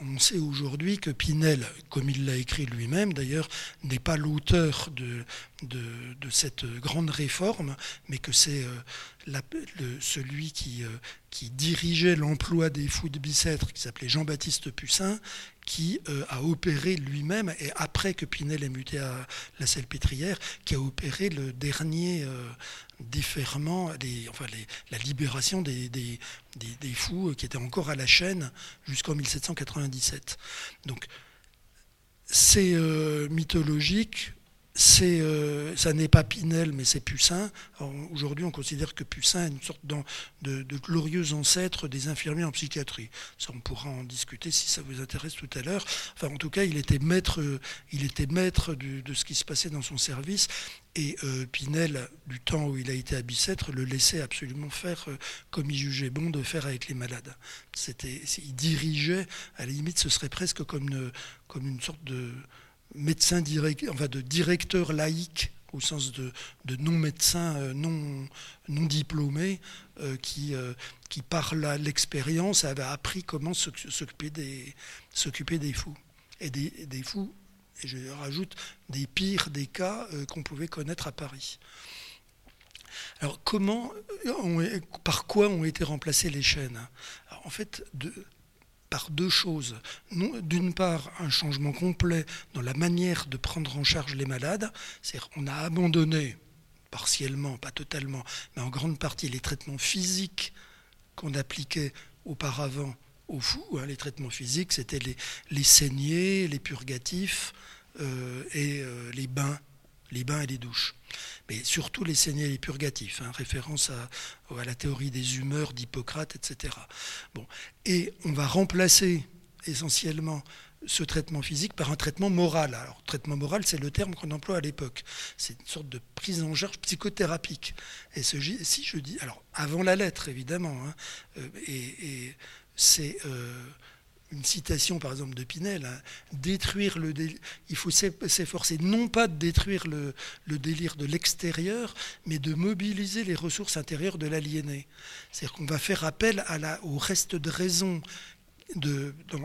[SPEAKER 2] on sait aujourd'hui que Pinel, comme il l'a écrit lui-même d'ailleurs, n'est pas l'auteur de, de, cette grande réforme, mais que c'est euh, celui qui, euh, qui dirigeait l'emploi des fous de Bicêtre, qui s'appelait Jean-Baptiste Pussin, qui euh, a opéré lui-même, et après que Pinel est muté à la Salpêtrière, qui a opéré le dernier euh, déferment, enfin la libération des, fous qui étaient encore à la chaîne jusqu'en 1797. Donc c'est mythologique, c'est, euh, ça n'est pas Pinel, mais c'est Pussin. Aujourd'hui, on considère que Pussin est une sorte de, glorieux ancêtre des infirmiers en psychiatrie. Ça, on pourra en discuter si ça vous intéresse tout à l'heure. Enfin, en tout cas, il était maître, il était maître de ce qui se passait dans son service. Et euh, Pinel, du temps où il a été à Bicêtre, le laissait absolument faire euh, comme il jugeait bon de faire avec les malades. C'était, il dirigeait, à la limite, ce serait presque comme une, comme une sorte de médecin direct, enfin de directeur laïque au sens de, non-médecin, euh, non, non diplômé, euh, qui, euh, qui, par l'expérience, avait appris comment s'occuper des, s'occuper des fous. Et des, des, fous, et je rajoute, des pires des cas qu'on pouvait connaître à Paris. Alors, comment, par quoi ont été remplacées les chaînes? En fait, de, par deux choses. D'une part, un changement complet dans la manière de prendre en charge les malades, on a abandonné partiellement, pas totalement, mais en grande partie les traitements physiques qu'on appliquait auparavant aux fous. Hein. Les traitements physiques, c'était les, les, saignées, les purgatifs euh, et euh, les bains et les douches mais surtout les saignées et les purgatifs, hein, référence à, la théorie des humeurs d'Hippocrate, etc. Bon. Et on va remplacer essentiellement ce traitement physique par un traitement moral. Alors, traitement moral, c'est le terme qu'on emploie à l'époque. C'est une sorte de prise en charge psychothérapique. Et ce, si je dis, alors, avant la lettre, évidemment, hein, euh, et, et c'est. Euh, une citation par exemple de Pinel, hein, détruire le il faut s'efforcer non pas de détruire le, délire de l'extérieur, mais de mobiliser les ressources intérieures de l'aliéné. C'est-à-dire qu'on va faire appel au reste de raison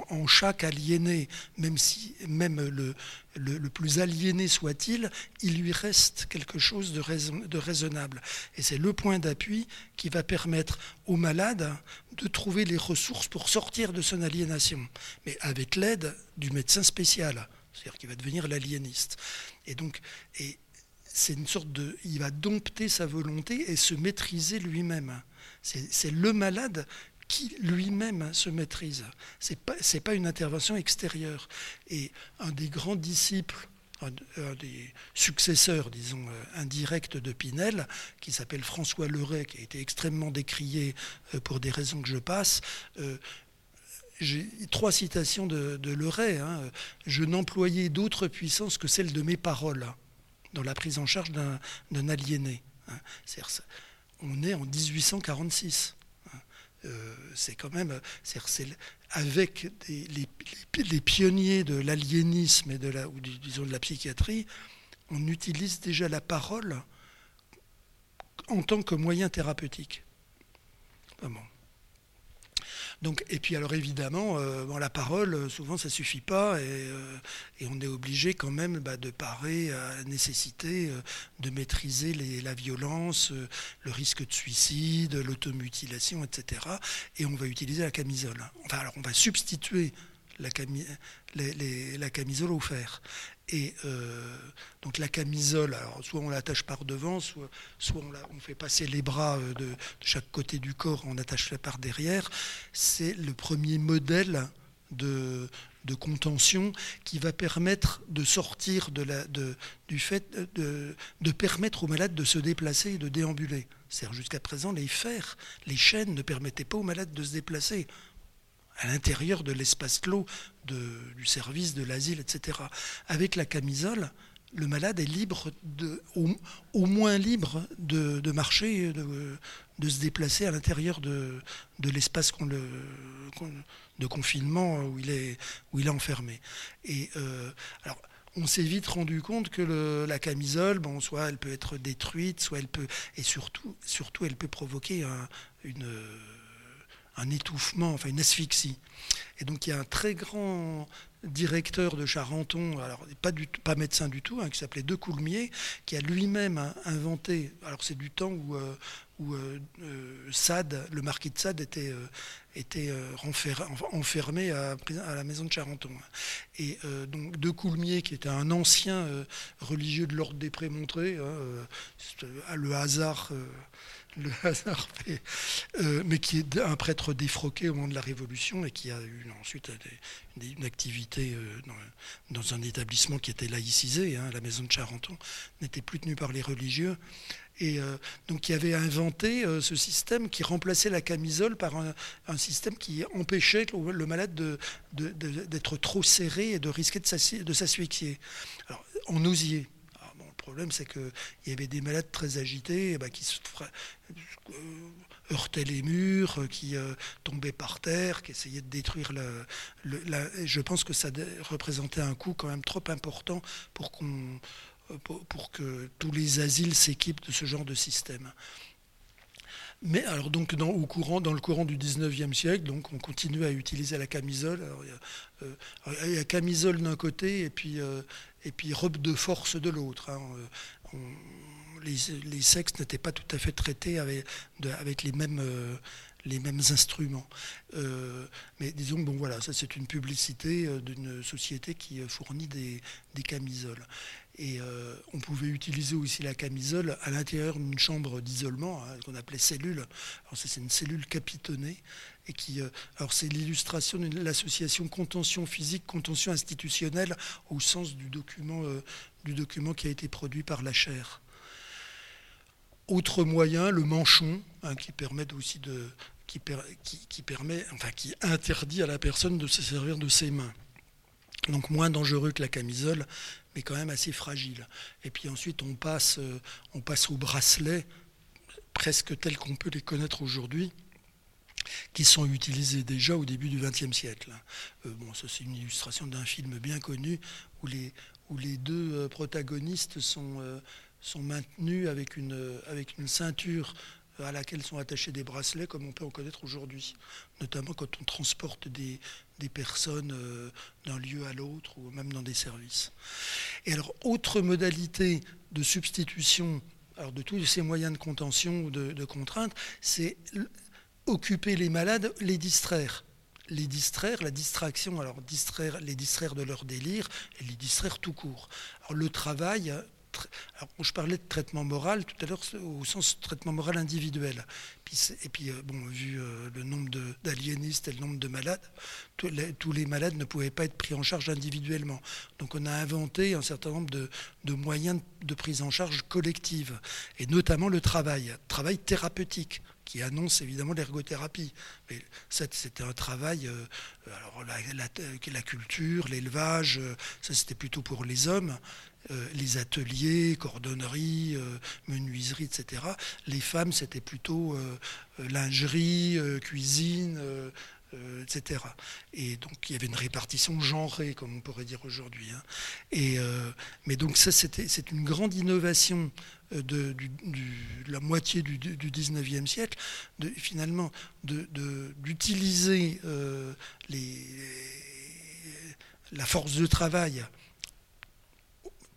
[SPEAKER 2] en chaque aliéné, même si même le, le, plus aliéné soit-il, il lui reste quelque chose de, de raisonnable. Et c'est le point d'appui qui va permettre au malade de trouver les ressources pour sortir de son aliénation, mais avec l'aide du médecin spécial, c'est-à-dire qui va devenir l'aliéniste. Et donc, et c'est une sorte de, il va dompter sa volonté et se maîtriser lui-même. C'est le malade qui lui-même se maîtrise. Ce n'est pas, pas, une intervention extérieure. Et un des grands disciples, un, des successeurs, disons, euh, indirects de Pinel, qui s'appelle François Leray, qui a été extrêmement décrié euh, pour des raisons que je passe, euh, j'ai trois citations de, de Leray. Hein. Je n'employais d'autres puissances que celle de mes paroles dans la prise en charge d'un aliéné. Hein. on est en 1846. Euh, c'est quand même, avec les, pionniers de l'aliénisme et de la, ou disons de la psychiatrie, on utilise déjà la parole en tant que moyen thérapeutique. Donc, et puis alors évidemment, euh, la parole, souvent ça suffit pas et, euh, on est obligé quand même bah, de parer à la nécessité euh, de maîtriser la violence, le risque de suicide, l'automutilation, etc. Et on va utiliser la camisole. Enfin alors on va substituer la, la camisole au fer. Et euh, donc la camisole, alors soit on l'attache par devant, soit, on, fait passer les bras euh, de, chaque côté du corps, on attache par derrière. C'est le premier modèle de, contention qui va permettre de sortir de la, du fait de, de, permettre aux malades de se déplacer et de déambuler. C'est-à-dire jusqu'à présent, les fers, les chaînes ne permettaient pas aux malades de se déplacer à l'intérieur de l'espace clos du service, de l'asile, etc. Avec la camisole, le malade est libre, au, moins libre de, marcher, de, de, se déplacer à l'intérieur de, l'espace de confinement où il est, où il est enfermé. Et euh, alors, on s'est vite rendu compte que la camisole, bon, soit elle peut être détruite, soit elle peut, et surtout, surtout elle peut provoquer une un étouffement, enfin une asphyxie. Et donc il y a un très grand directeur de Charenton, alors pas, médecin du tout, hein, qui s'appelait De Coulmier, qui a lui-même inventé, alors c'est du temps où, euh, euh, euh, Sade, le marquis de Sade était, était enfermé à, à, la maison de Charenton. Et donc De Coulmier, qui était un ancien religieux de l'ordre des Prémontrés, hein, le hasard le hasard euh, mais qui est un prêtre défroqué au moment de la Révolution et qui a eu ensuite une activité euh, dans, un établissement qui était laïcisé, hein, la maison de Charenton, n'était plus tenue par les religieux. Et euh, donc qui avait inventé ce système qui remplaçait la camisole par un, système qui empêchait le, malade d'être trop serré et de risquer de s'asphyxier. Alors, en osier. Le problème, c'est qu'il y avait des malades très agités eh ben, qui euh, heurtaient les murs, qui euh, tombaient par terre, qui essayaient de détruire le. je pense que ça représentait un coût quand même trop important euh, pour, que tous les asiles s'équipent de ce genre de système. Mais alors donc dans, au courant, dans le courant du 19e siècle, donc on continue à utiliser la camisole. il, y a, camisole d'un côté et puis, et puis robe de force de l'autre. Hein. Les, sexes n'étaient pas tout à fait traités avec, avec les, mêmes, euh, les mêmes instruments. Euh, mais disons, bon voilà, ça c'est une publicité euh, d'une société qui fournit des, camisoles. Et on pouvait utiliser aussi la camisole à l'intérieur d'une chambre d'isolement, hein, qu'on appelait cellule. Alors c'est une cellule capitonnée et qui, euh, alors c'est l'illustration de l'association contention physique, contention institutionnelle au sens du document, euh, du document qui a été produit par la chaire. Autre moyen, le manchon, hein, qui permet aussi de, qui, permet, enfin qui interdit à la personne de se servir de ses mains. Donc moins dangereux que la camisole, mais quand même assez fragile. Et puis ensuite on passe, euh, on passe au bracelet, presque tel qu'on peut les connaître aujourd'hui qui sont utilisés déjà au début du XXe siècle. Euh, bon, ça c'est une illustration d'un film bien connu où les, où les deux euh, protagonistes sont, sont maintenus avec une, avec une ceinture à laquelle sont attachés des bracelets, comme on peut en connaître aujourd'hui, notamment quand on transporte des, des personnes d'un lieu à l'autre ou même dans des services. Et alors, autre modalité de substitution alors de tous ces moyens de contention ou de, de contrainte, c'est occuper les malades, les distraire. Les distraire, la distraction, alors distraire, les distraire de leur délire et les distraire tout court. Alors le travail, je parlais de traitement moral tout à l'heure au sens traitement moral individuel. et puis, euh, bon, vu euh, le nombre d'aliénistes et le nombre de malades, tous les, malades ne pouvaient pas être pris en charge individuellement. Donc on a inventé un certain nombre de, de moyens de prise en charge collective, et notamment le travail, travail thérapeutique qui annonce évidemment l'ergothérapie. Mais c'était un travail, euh, alors la, culture, l'élevage, ça c'était plutôt pour les hommes. Euh, les ateliers, cordonnerie, menuiserie, etc. Les femmes, c'était plutôt lingerie, cuisine, euh, etc. Et donc il y avait une répartition genrée, comme on pourrait dire aujourd'hui. Hein. Mais donc ça, c'est une grande innovation de, la moitié du, du 19e siècle, finalement, d'utiliser la force de travail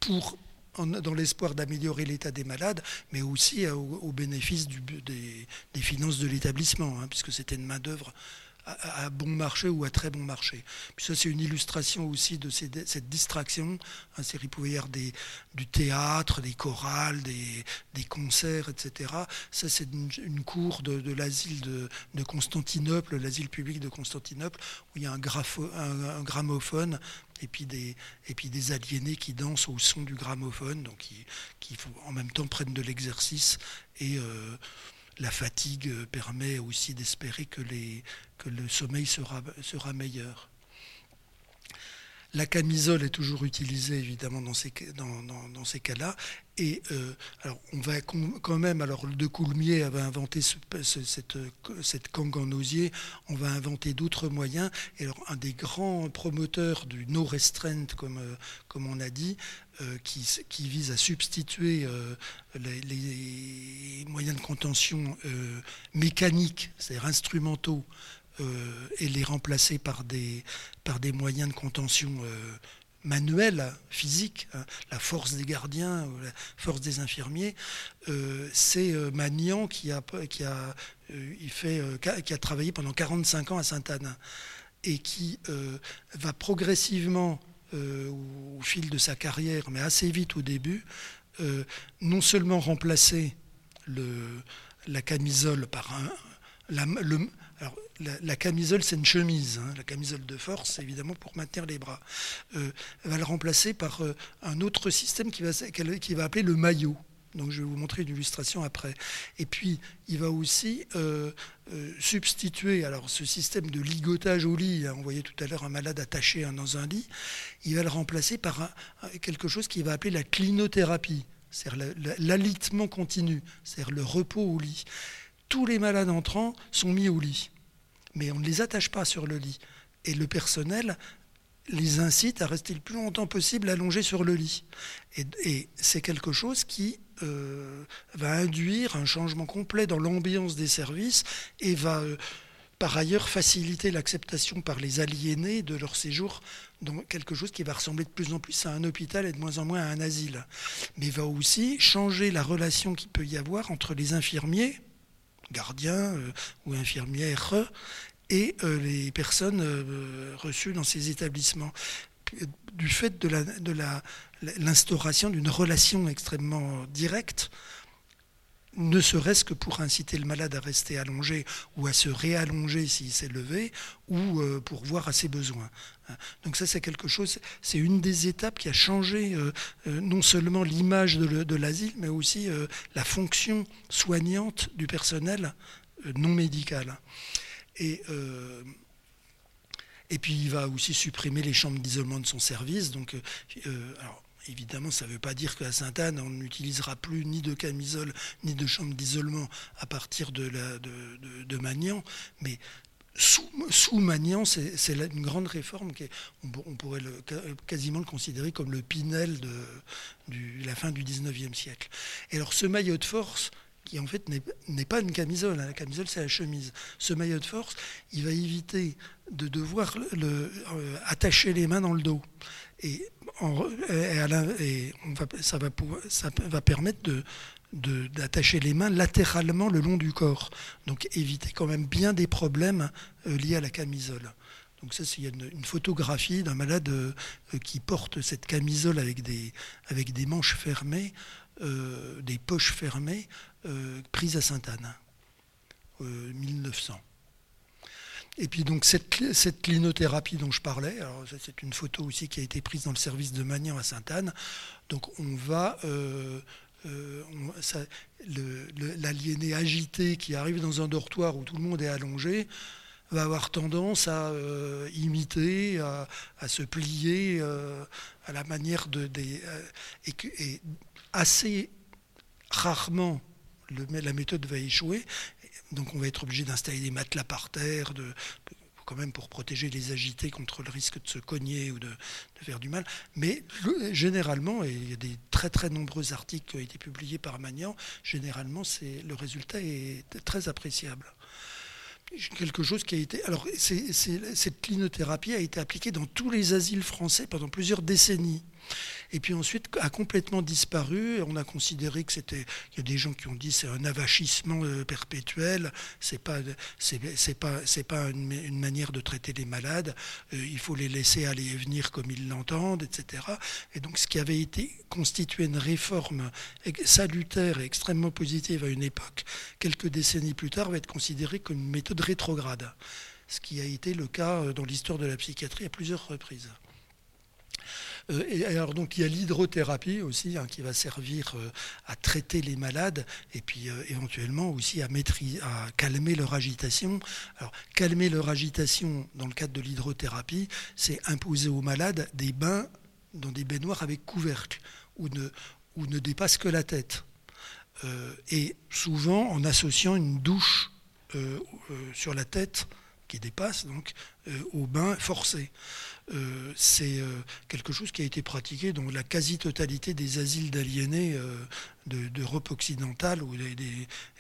[SPEAKER 2] pour dans l'espoir d'améliorer l'état des malades, mais aussi au, bénéfice des, finances de l'établissement, hein, puisque c'était une main-d'œuvre à, bon marché ou à très bon marché. Puis ça, c'est une illustration aussi de cette distraction. Hein, y avoir des, du théâtre, des chorales, des, concerts, etc. Ça, c'est une, cour de, l'asile de, Constantinople, l'asile public de Constantinople, où il y a un gramophone et puis des, et aliénés qui dansent au son du gramophone, donc qui, en même temps prennent de l'exercice et euh, la fatigue permet aussi d'espérer que, le sommeil sera meilleur. La camisole est toujours utilisée évidemment dans ces, cas-là. Et euh, alors on va quand même, alors De Coulmier avait inventé cette, cette cangue en osier, on va inventer d'autres moyens. Et alors un des grands promoteurs du no restraint, comme, euh, on a dit, euh, qui, vise à substituer les, moyens de contention mécaniques, c'est-à-dire instrumentaux, et les remplacer par des, par des moyens de contention euh, manuels, physiques, hein, la force des gardiens, la force des infirmiers, euh, c'est Magnan qui a, qui, a, il fait, qui a travaillé pendant 45 ans à Sainte-Anne et qui va progressivement, au, fil de sa carrière, mais assez vite au début, non seulement remplacer le, la camisole par un, le, la, camisole, c'est une chemise. Hein. la camisole de force, évidemment, pour maintenir les bras. Euh, elle va le remplacer par euh, un autre système qui va, qui va appeler le maillot. Donc, je vais vous montrer une illustration après. Et puis, il va aussi euh, substituer alors ce système de ligotage au lit. Hein, on voyait tout à l'heure un malade attaché hein, dans un lit. Il va le remplacer par quelque chose qu'il va appeler la clinothérapie, c'est-à-dire l'alitement continu, c'est-à-dire le repos au lit tous les malades entrants sont mis au lit mais on ne les attache pas sur le lit. Et le personnel les incite à rester le plus longtemps possible allongés sur le lit. Et, c'est quelque chose qui euh, va induire un changement complet dans l'ambiance des services et va euh, par ailleurs faciliter l'acceptation par les aliénés de leur séjour dans quelque chose qui va ressembler de plus en plus à un hôpital et de moins en moins à un asile. Mais va aussi changer la relation qu'il peut y avoir entre les infirmiers gardiens euh, ou infirmières et euh, les personnes euh, reçues dans ces établissements. Du fait de l'instauration d'une relation extrêmement directe ne serait-ce que pour inciter le malade à rester allongé ou à se réallonger s'il s'est levé, ou euh, pour voir à ses besoins. Donc ça, c'est quelque chose, c'est une des étapes qui a changé euh, euh, non seulement l'image de l'asile, mais aussi la fonction soignante du personnel non médical. Et, et puis il va aussi supprimer les chambres d'isolement de son service. Donc, alors, Évidemment, ça ne veut pas dire qu'à Sainte-Anne, on n'utilisera plus ni de camisole, ni de chambre d'isolement à partir de, Magnan, mais sous, Magnan, c'est une grande réforme. Qui pourrait quasiment le considérer comme le Pinel de, la fin du 19e siècle. Et alors ce maillot de force, qui en fait n'est pas une camisole, hein, la camisole c'est la chemise, ce maillot de force, il va éviter de devoir euh, attacher les mains dans le dos. Et et, ça, va permettre d'attacher les mains latéralement le long du corps. Donc éviter quand même bien des problèmes euh, liés à la camisole. Donc ça, il y a une, photographie d'un malade euh, qui porte cette camisole avec des, avec des manches fermées, euh, des poches fermées, prise à Sainte-Anne, 1900. Et puis donc cette, cette clinothérapie dont je parlais, c'est une photo aussi qui a été prise dans le service de Magnan à Sainte-Anne. Donc on va, euh, euh, l'aliéné agité qui arrive dans un dortoir où tout le monde est allongé va avoir tendance à euh, imiter, à, se plier à la manière de des et, et, assez rarement la méthode va échouer donc on va être obligé d'installer des matelas par terre quand même pour protéger les agités contre le risque de se cogner ou de, faire du mal. Mais généralement, et il y a des très très nombreux articles qui ont été publiés par Magnan, généralement le résultat est très appréciable quelque chose qui a été. Alors, cette clinothérapie a été appliquée dans tous les asiles français pendant plusieurs décennies et puis ensuite a complètement disparu. On a considéré que c'était, il y a des gens qui ont dit c'est un avachissement euh, perpétuel, c'est pas, c'est, pas, c'est pas une, manière de traiter les malades. Euh, il faut les laisser aller et venir comme ils l'entendent, etc. Et donc ce qui avait été constitué une réforme salutaire et extrêmement positive à une époque, quelques décennies plus tard, va être considéré comme une méthode rétrograde. Ce qui a été le cas euh, dans l'histoire de la psychiatrie à plusieurs reprises. Euh, alors donc il y a l'hydrothérapie aussi hein, qui va servir euh, à traiter les malades et puis euh, éventuellement aussi à, à calmer leur agitation. Alors calmer leur agitation dans le cadre de l'hydrothérapie, c'est imposer aux malades des bains dans des baignoires avec couvercle ou ne, ou ne dépasse que la tête. et souvent en associant une douche sur la tête qui dépasse donc au bain forcé. Euh, c'est euh, quelque chose qui a été pratiqué dans la quasi-totalité des asiles d'aliénés euh, d'Europe occidentale ou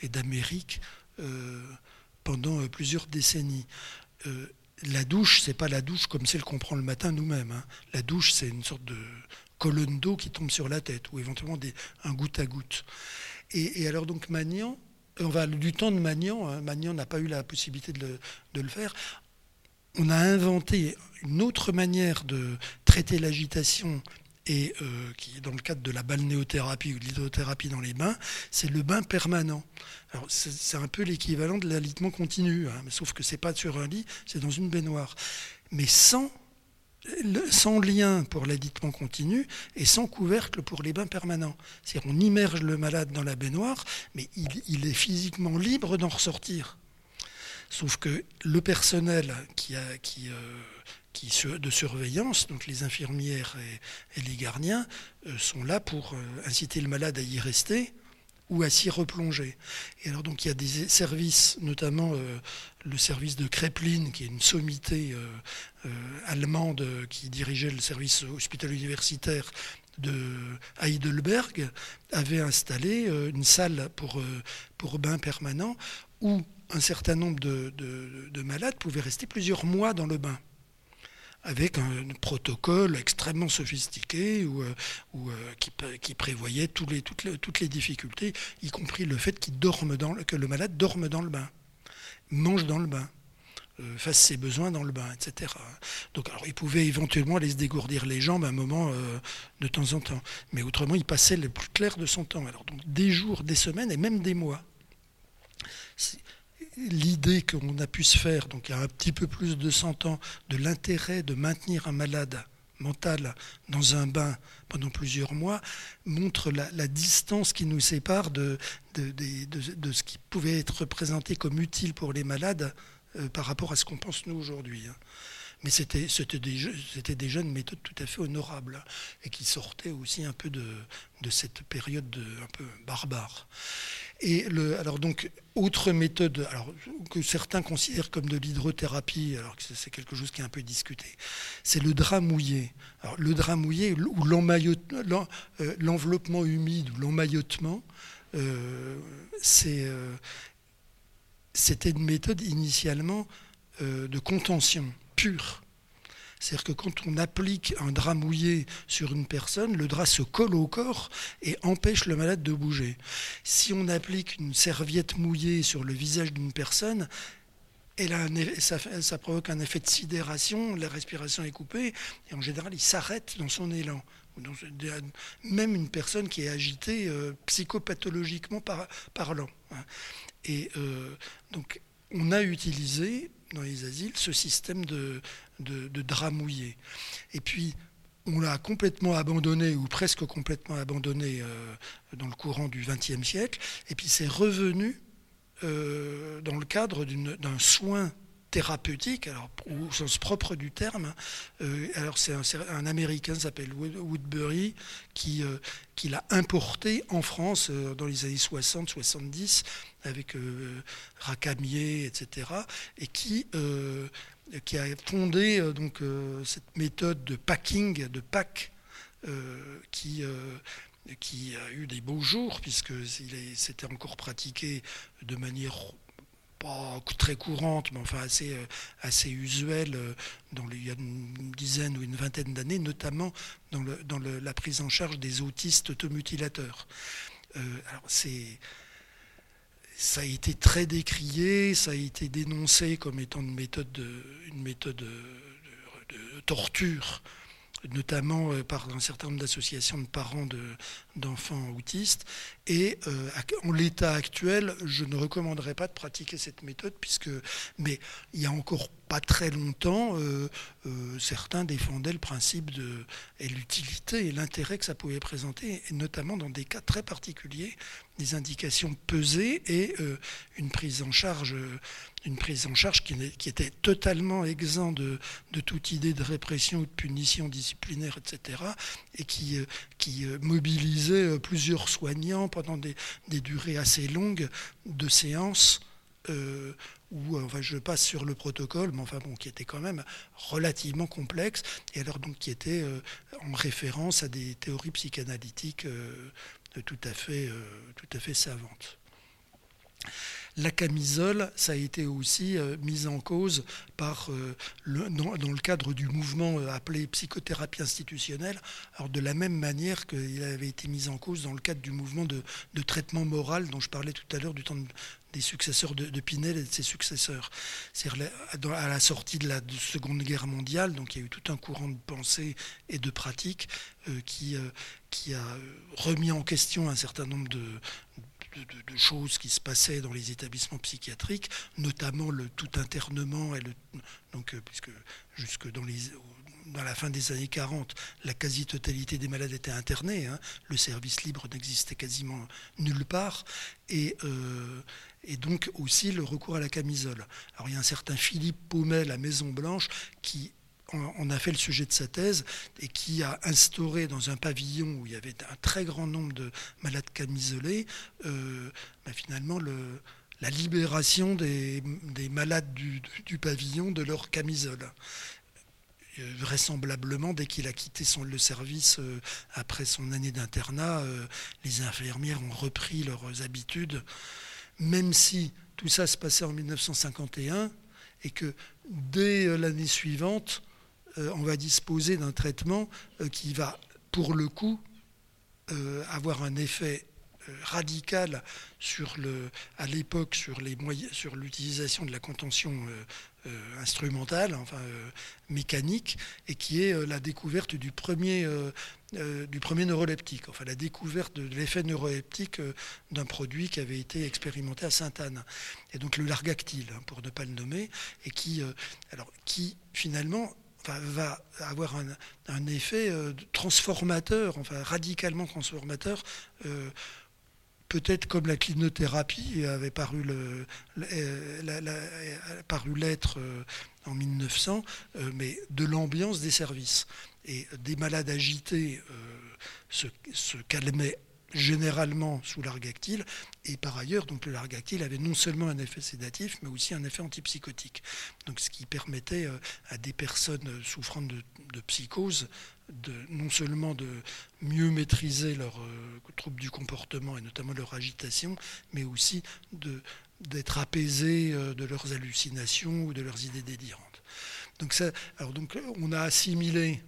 [SPEAKER 2] et d'Amérique pendant plusieurs décennies. la douche, c'est pas la douche comme celle qu'on prend le matin nous-mêmes. Hein. La douche, c'est une sorte de colonne d'eau qui tombe sur la tête, ou éventuellement des, un goutte à goutte. Et, alors donc Magnan, on va du temps de Magnan, hein, Magnan n'a pas eu la possibilité de le faire on a inventé une autre manière de traiter l'agitation et euh, qui dans le cadre de la balnéothérapie ou de l'hydrothérapie dans les bains, c'est le bain permanent. C'est un peu l'équivalent de l'alitement continu, hein, sauf que c'est pas sur un lit, c'est dans une baignoire, mais sans sans lien pour l'alitement continu et sans couvercle pour les bains permanents. C'est-à-dire on immerge le malade dans la baignoire, mais il est physiquement libre d'en ressortir. Sauf que le personnel qui euh, de surveillance, donc les infirmières et, les gardiens, euh, sont là pour euh, inciter le malade à y rester ou à s'y replonger. Et alors donc il y a des services, notamment le service de Kreplin, qui est une sommité allemande qui dirigeait le service hospitalier universitaire de Heidelberg, avait installé une salle pour, pour bain permanent où un certain nombre de, malades pouvaient rester plusieurs mois dans le bain avec un protocole extrêmement sophistiqué euh, euh, qui, prévoyait toutes, les, difficultés, y compris le fait que le malade dorme dans le bain, mange dans le bain, euh, fasse ses besoins dans le bain, etc. Donc alors il pouvait éventuellement aller se dégourdir les jambes à un moment de temps en temps, mais autrement il passait le plus clair de son temps. Alors donc des jours, des semaines et même des mois l'idée qu'on a pu se faire, donc il y a un petit peu plus de 100 ans, de l'intérêt de maintenir un malade mental dans un bain pendant plusieurs mois, montre la, distance qui nous sépare de, ce qui pouvait être représenté comme utile pour les malades euh, par rapport à ce qu'on pense nous aujourd'hui. Hein. Mais c'était des, des jeunes méthodes tout à fait honorables et qui sortaient aussi un peu de, cette période un peu barbare. Et alors donc, autre méthode, que certains considèrent comme de l'hydrothérapie, alors que c'est quelque chose qui est un peu discuté, c'est le drap mouillé. Alors, le drap mouillé ou euh, l'enveloppement humide ou l'emmaillotement, euh, euh, c'était une méthode initialement de contention pure. C'est-à-dire que quand on applique un drap mouillé sur une personne, le drap se colle au corps et empêche le malade de bouger. Si on applique une serviette mouillée sur le visage d'une personne, elle a ça, provoque un effet de sidération, la respiration est coupée, et en général, il s'arrête dans son élan. Même une personne qui est agitée euh, psychopathologiquement parlant. Hein. Et euh, donc, on a utilisé dans les asiles ce système de, de, drap mouillé. Et puis, on l'a complètement abandonné, ou presque complètement abandonné, euh, dans le courant du XXe siècle. Et puis, c'est revenu euh, dans le cadre d'un soin thérapeutique, alors au sens propre du terme. Euh, alors c'est un, Américain s'appelle Woodbury qui, qui l'a importé en France dans les années 60-70 avec Racamier, etc. Et qui qui a fondé donc, cette méthode de packing, de pack, qui qui a eu des beaux jours, puisque c'était encore pratiqué de manière pas très courante, mais enfin assez, euh, assez usuelle euh, dans il y a une dizaine ou une vingtaine d'années, notamment dans, la prise en charge des autistes automutilateurs. Euh, alors c'est ça a été très décrié, ça a été dénoncé comme étant une méthode de, torture notamment euh, par un certain nombre d'associations de parents d'enfants autistes. Et euh, en l'état actuel, je ne recommanderais pas de pratiquer cette méthode, puisque, mais il y a encore pas très longtemps, euh, certains défendaient le principe de, et l'utilité et l'intérêt que ça pouvait présenter, notamment dans des cas très particuliers, des indications pesées et une prise en charge une prise en charge qui, était totalement exempt de, toute idée de répression ou de punition disciplinaire, etc., et qui, euh, euh, mobilisait euh, plusieurs soignants pendant des, des durées assez longues de séances. où enfin, je passe sur le protocole, mais enfin bon, qui était quand même relativement complexe, et alors donc qui était en référence à des théories psychanalytiques tout à fait, tout à fait savantes. La camisole, ça a été aussi euh, mise en cause euh, dans, le cadre du mouvement euh, appelé psychothérapie institutionnelle, alors de la même manière qu'il avait été mis en cause dans le cadre du mouvement de, traitement moral dont je parlais tout à l'heure du temps des successeurs de, Pinel et de ses successeurs. À la sortie de la Seconde Guerre mondiale, donc il y a eu tout un courant de pensée et de pratique qui a remis en question un certain nombre de, de, choses qui se passaient dans les établissements psychiatriques, notamment le tout internement, et le, donc, euh, puisque jusque dans, la fin des années 40, la quasi-totalité des malades étaient internés, hein. le service libre n'existait quasiment nulle part, et, euh, et donc aussi le recours à la camisole. Alors il y a un certain Philippe Paumet, la Maison Blanche, qui on a fait le sujet de sa thèse et qui a instauré dans un pavillon où il y avait un très grand nombre de malades camisolés, euh, bah, finalement la libération des, malades du, pavillon de leur camisole. Euh, vraisemblablement, dès qu'il a quitté son, le service euh, après son année d'internat, les infirmières ont repris leurs habitudes, même si tout ça se passait en 1951 et que dès l'année suivante, on va disposer d'un traitement euh, qui va, pour le coup, euh, avoir un effet radical sur à l'époque sur les moyens, sur l'utilisation de la contention instrumentale, enfin mécanique, et qui est la découverte du premier neuroleptique, enfin la découverte de l'effet neuroleptique d'un produit qui avait été expérimenté à Sainte-Anne, et donc le largactyle, hein, pour ne pas le nommer, et qui finalement va, avoir un, effet euh, transformateur, enfin radicalement transformateur. Euh, peut-être comme la clinothérapie avait paru, paru l'être euh, en 1900, mais de l'ambiance des services. Et des malades agités se, se calmaient généralement sous l'argactyle. Et par ailleurs, donc le largactyle avait non seulement un effet sédatif, mais aussi un effet antipsychotique. Donc, ce qui permettait euh, à des personnes souffrant de, psychose de, non seulement de mieux maîtriser leurs euh, troubles du comportement et notamment leur agitation, mais aussi d'être apaisés euh, de leurs hallucinations ou de leurs idées délirantes. Donc, ça, alors donc on a assimilé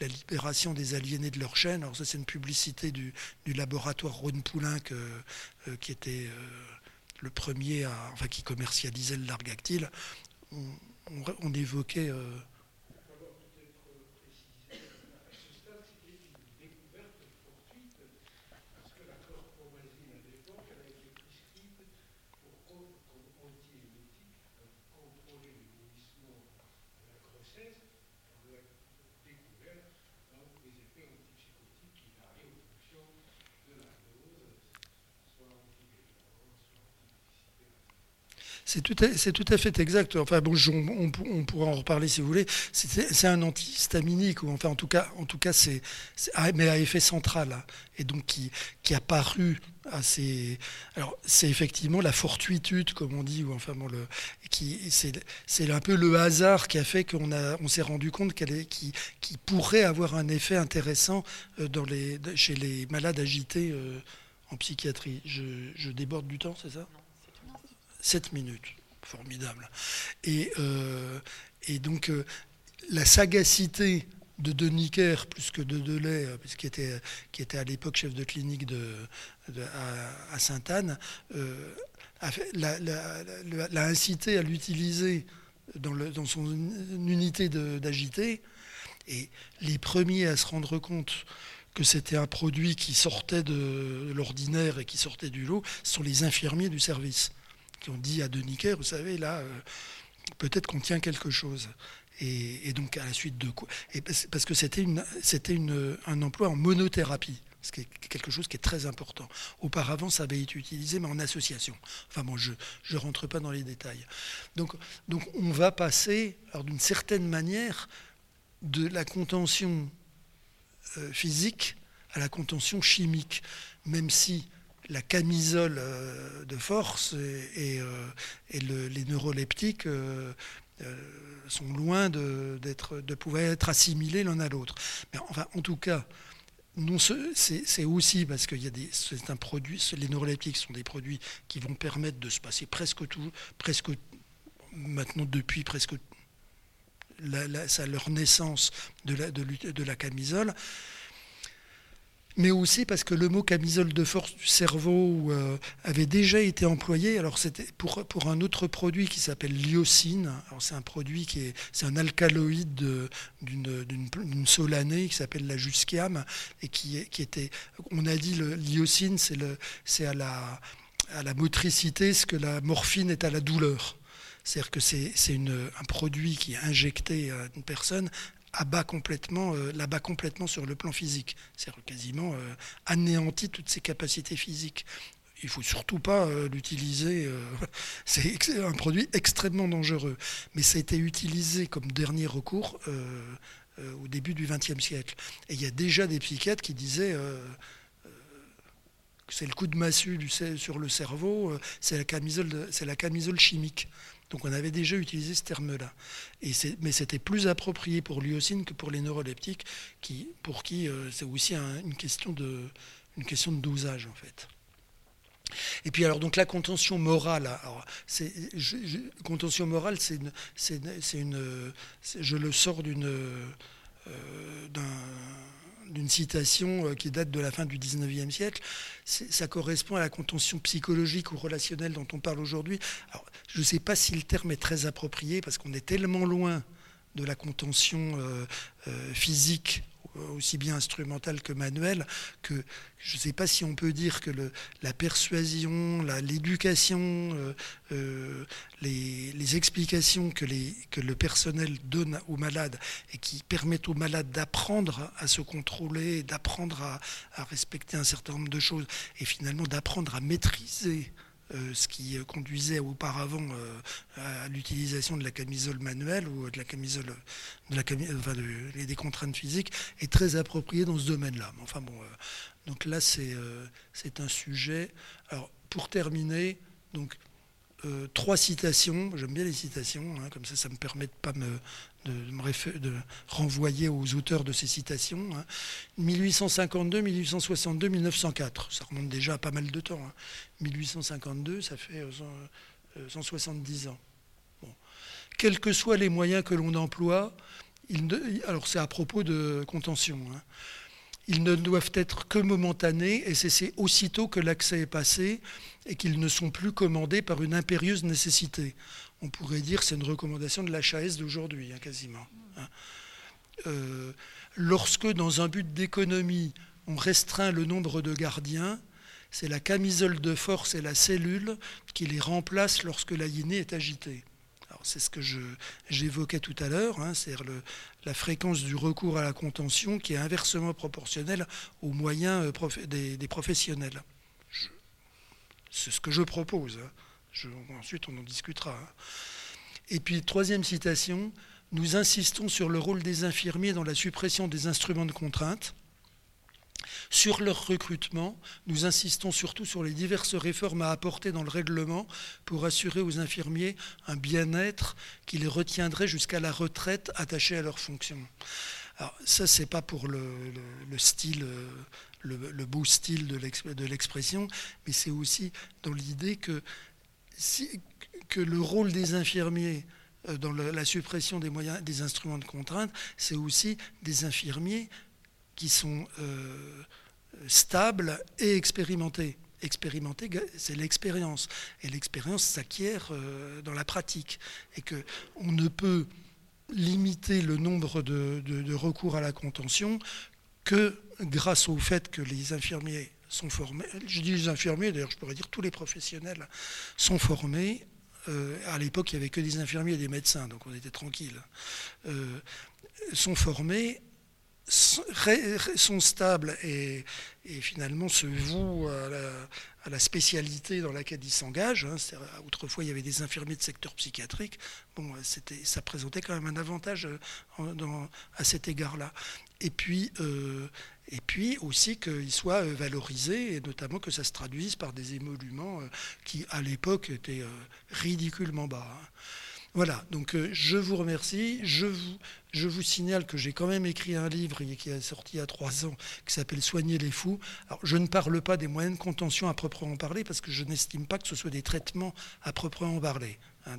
[SPEAKER 2] la libération des aliénés de leur chaîne. Alors ça, c'est une publicité du, laboratoire Rhône Poulain euh, qui était euh, le premier, à, enfin qui commercialisait le largactyle. On, évoquait C'est tout, à fait exact. Enfin bon, on, pourra en reparler si vous voulez. C'est un antihistaminique, ou enfin en tout cas, en tout cas, c'est mais à effet central, et donc qui, qui a paru assez. Alors c'est effectivement la fortuitude, comme on dit, ou enfin bon, le, qui c'est un peu le hasard qui a fait qu'on a, on s'est rendu compte qu'elle est, qui, qui pourrait avoir un effet intéressant euh, dans les, chez les malades agités euh, en psychiatrie. Je, déborde du temps, c'est ça? 7 minutes. Formidable. Et, euh, donc, euh, la sagacité de Deniker, plus que de Delay, euh, qui était, qui était à l'époque chef de clinique à, Sainte-Anne, l'a incité à l'utiliser dans, dans, son unité d'agité. Et les premiers à se rendre compte que c'était un produit qui sortait de l'ordinaire et qui sortait du lot, ce sont les infirmiers du service qui ont dit à Deniker, vous savez, là, euh, peut-être qu'on tient quelque chose. Et, donc, à la suite de quoi Parce que c'était un emploi en monothérapie, ce qui est quelque chose qui est très important. Auparavant, ça avait été utilisé, mais en association. Enfin bon, je ne rentre pas dans les détails. Donc, donc on va passer, d'une certaine manière, de la contention euh, physique à la contention chimique, même si la camisole euh, de force et, euh, les neuroleptiques euh, sont loin de, de pouvoir être assimilés l'un à l'autre. Mais enfin, en tout cas, c'est aussi parce que un produit, les neuroleptiques sont des produits qui vont permettre de se passer presque tout, presque maintenant depuis presque la, leur naissance de la, de la camisole mais aussi parce que le mot camisole de force du cerveau euh, avait déjà été employé. Alors c'était pour, pour un autre produit qui s'appelle l'iocine. C'est un produit qui est c'est un alcaloïde d'une solanée qui s'appelle la jusquiam et qui, qui était on a dit l'iocine c'est le c'est à la à la motricité ce que la morphine est à la douleur. C'est-à-dire que c'est un produit qui est injecté à une personne abat complètement, euh, l'abat complètement sur le plan physique. C'est quasiment euh, toutes ses capacités physiques. Il ne faut surtout pas euh, l'utiliser. *laughs* c'est un produit extrêmement dangereux. Mais ça a été utilisé comme dernier recours au début du XXe siècle. Et il y a déjà des psychiatres qui disaient que c'est le coup de massue sur le cerveau, c'est la, la camisole chimique. Donc on avait déjà utilisé ce terme-là. mais c'était plus approprié pour l'iocine que pour les neuroleptiques, pour qui euh, c'est aussi une, question de, dosage en fait. Et puis alors donc la contention morale, alors, contention morale, c'est une, je le sors d'une, euh, d'un d'une citation euh, qui date de la fin du 19e siècle. Ça correspond à la contention psychologique ou relationnelle dont on parle aujourd'hui. je ne sais pas si le terme est très approprié parce qu'on est tellement loin de la contention euh, euh, physique aussi bien instrumental que manuel, que je ne sais pas si on peut dire que la persuasion, l'éducation, euh, euh, les, explications que, le personnel donne aux malades et qui permettent aux malades d'apprendre à se contrôler, d'apprendre à, respecter un certain nombre de choses et finalement d'apprendre à maîtriser euh, ce qui conduisait auparavant euh, à l'utilisation de la camisole manuelle ou de la camisole, de la enfin des contraintes physiques, est très approprié dans ce domaine-là. Enfin bon, euh, donc là c'est c'est un sujet. Alors pour terminer, donc trois citations. J'aime bien les citations, hein, comme ça, ça me permet de pas me, de, renvoyer aux auteurs de ces citations. 1852, 1862, 1904, ça remonte déjà à pas mal de temps. 1852, hein. ça fait 170 euh, ans. Quels que soient les moyens que l'on emploie, alors c'est à propos de contention, hein. ils ne doivent être que momentanés et cesser aussitôt que l'accès est passé et qu'ils ne sont plus commandés par une impérieuse nécessité on pourrait dire c'est une recommandation de l'HAS d'aujourd'hui, hein, quasiment. Hein. Euh, lorsque, dans un but d'économie, on restreint le nombre de gardiens, c'est la camisole de force et la cellule qui les remplacent lorsque la yinée est agitée. C'est ce que j'évoquais tout à l'heure, hein, c'est la fréquence du recours à la contention qui est inversement proportionnelle aux moyens euh, des, professionnels. C'est ce que je propose. Ensuite, on en discutera. Hein. Et puis, troisième citation, nous insistons sur le rôle des infirmiers dans la suppression des instruments de contrainte. Sur leur recrutement, nous insistons surtout sur les diverses réformes à apporter dans le règlement pour assurer aux infirmiers un bien-être qui les retiendrait jusqu'à la retraite attachée à leurs fonctions. Alors ça, c'est pas pour le, style, le, beau style de l'expression, mais c'est aussi dans l'idée que, que le rôle des infirmiers euh, dans la suppression des moyens, des instruments de contrainte, c'est aussi des infirmiers qui sont euh, stables et expérimentés. Expérimenter, c'est l'expérience. Et l'expérience s'acquiert dans la pratique. Et qu'on ne peut limiter le nombre de, recours à la contention que grâce au fait que les infirmiers sont formés, je dis les infirmiers, d'ailleurs je pourrais dire tous les professionnels sont formés. Euh, à l'époque, il n'y avait que des infirmiers et des médecins, donc on était tranquille. Euh, sont formés sont stables et, finalement se vouent à la, spécialité dans laquelle ils s'engagent. Hein. Autrefois, il y avait des infirmiers de secteur psychiatrique. Bon, ça présentait quand même un avantage euh, à cet égard-là. Et puis, euh, et puis aussi qu'ils soient euh, valorisés et notamment que ça se traduise par des émoluments qui, à l'époque, étaient ridiculement bas. Hein. Voilà, donc euh, je vous remercie. Je vous, je vous signale que j'ai quand même écrit un livre qui est sorti il y a trois ans qui s'appelle Soigner les fous. Je ne parle pas des moyens de contention à proprement parler parce que je n'estime pas que ce soit des traitements à proprement parler. Hein,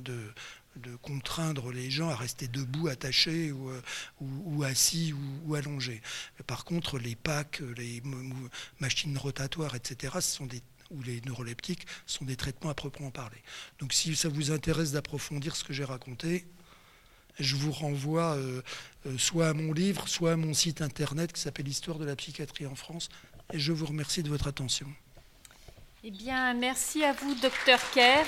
[SPEAKER 2] de contraindre les gens à rester debout, attachés ou, euh, assis ou, allongés. Par contre, les packs, les machines rotatoires, etc., ou les neuroleptiques sont des traitements à proprement parler. Donc si ça vous intéresse d'approfondir ce que j'ai raconté, je vous renvoie euh, euh, soit à mon livre, soit à mon site internet qui s'appelle Histoire de la psychiatrie en France. Et je vous remercie de votre attention.
[SPEAKER 1] Eh bien, merci à vous, docteur Kerr.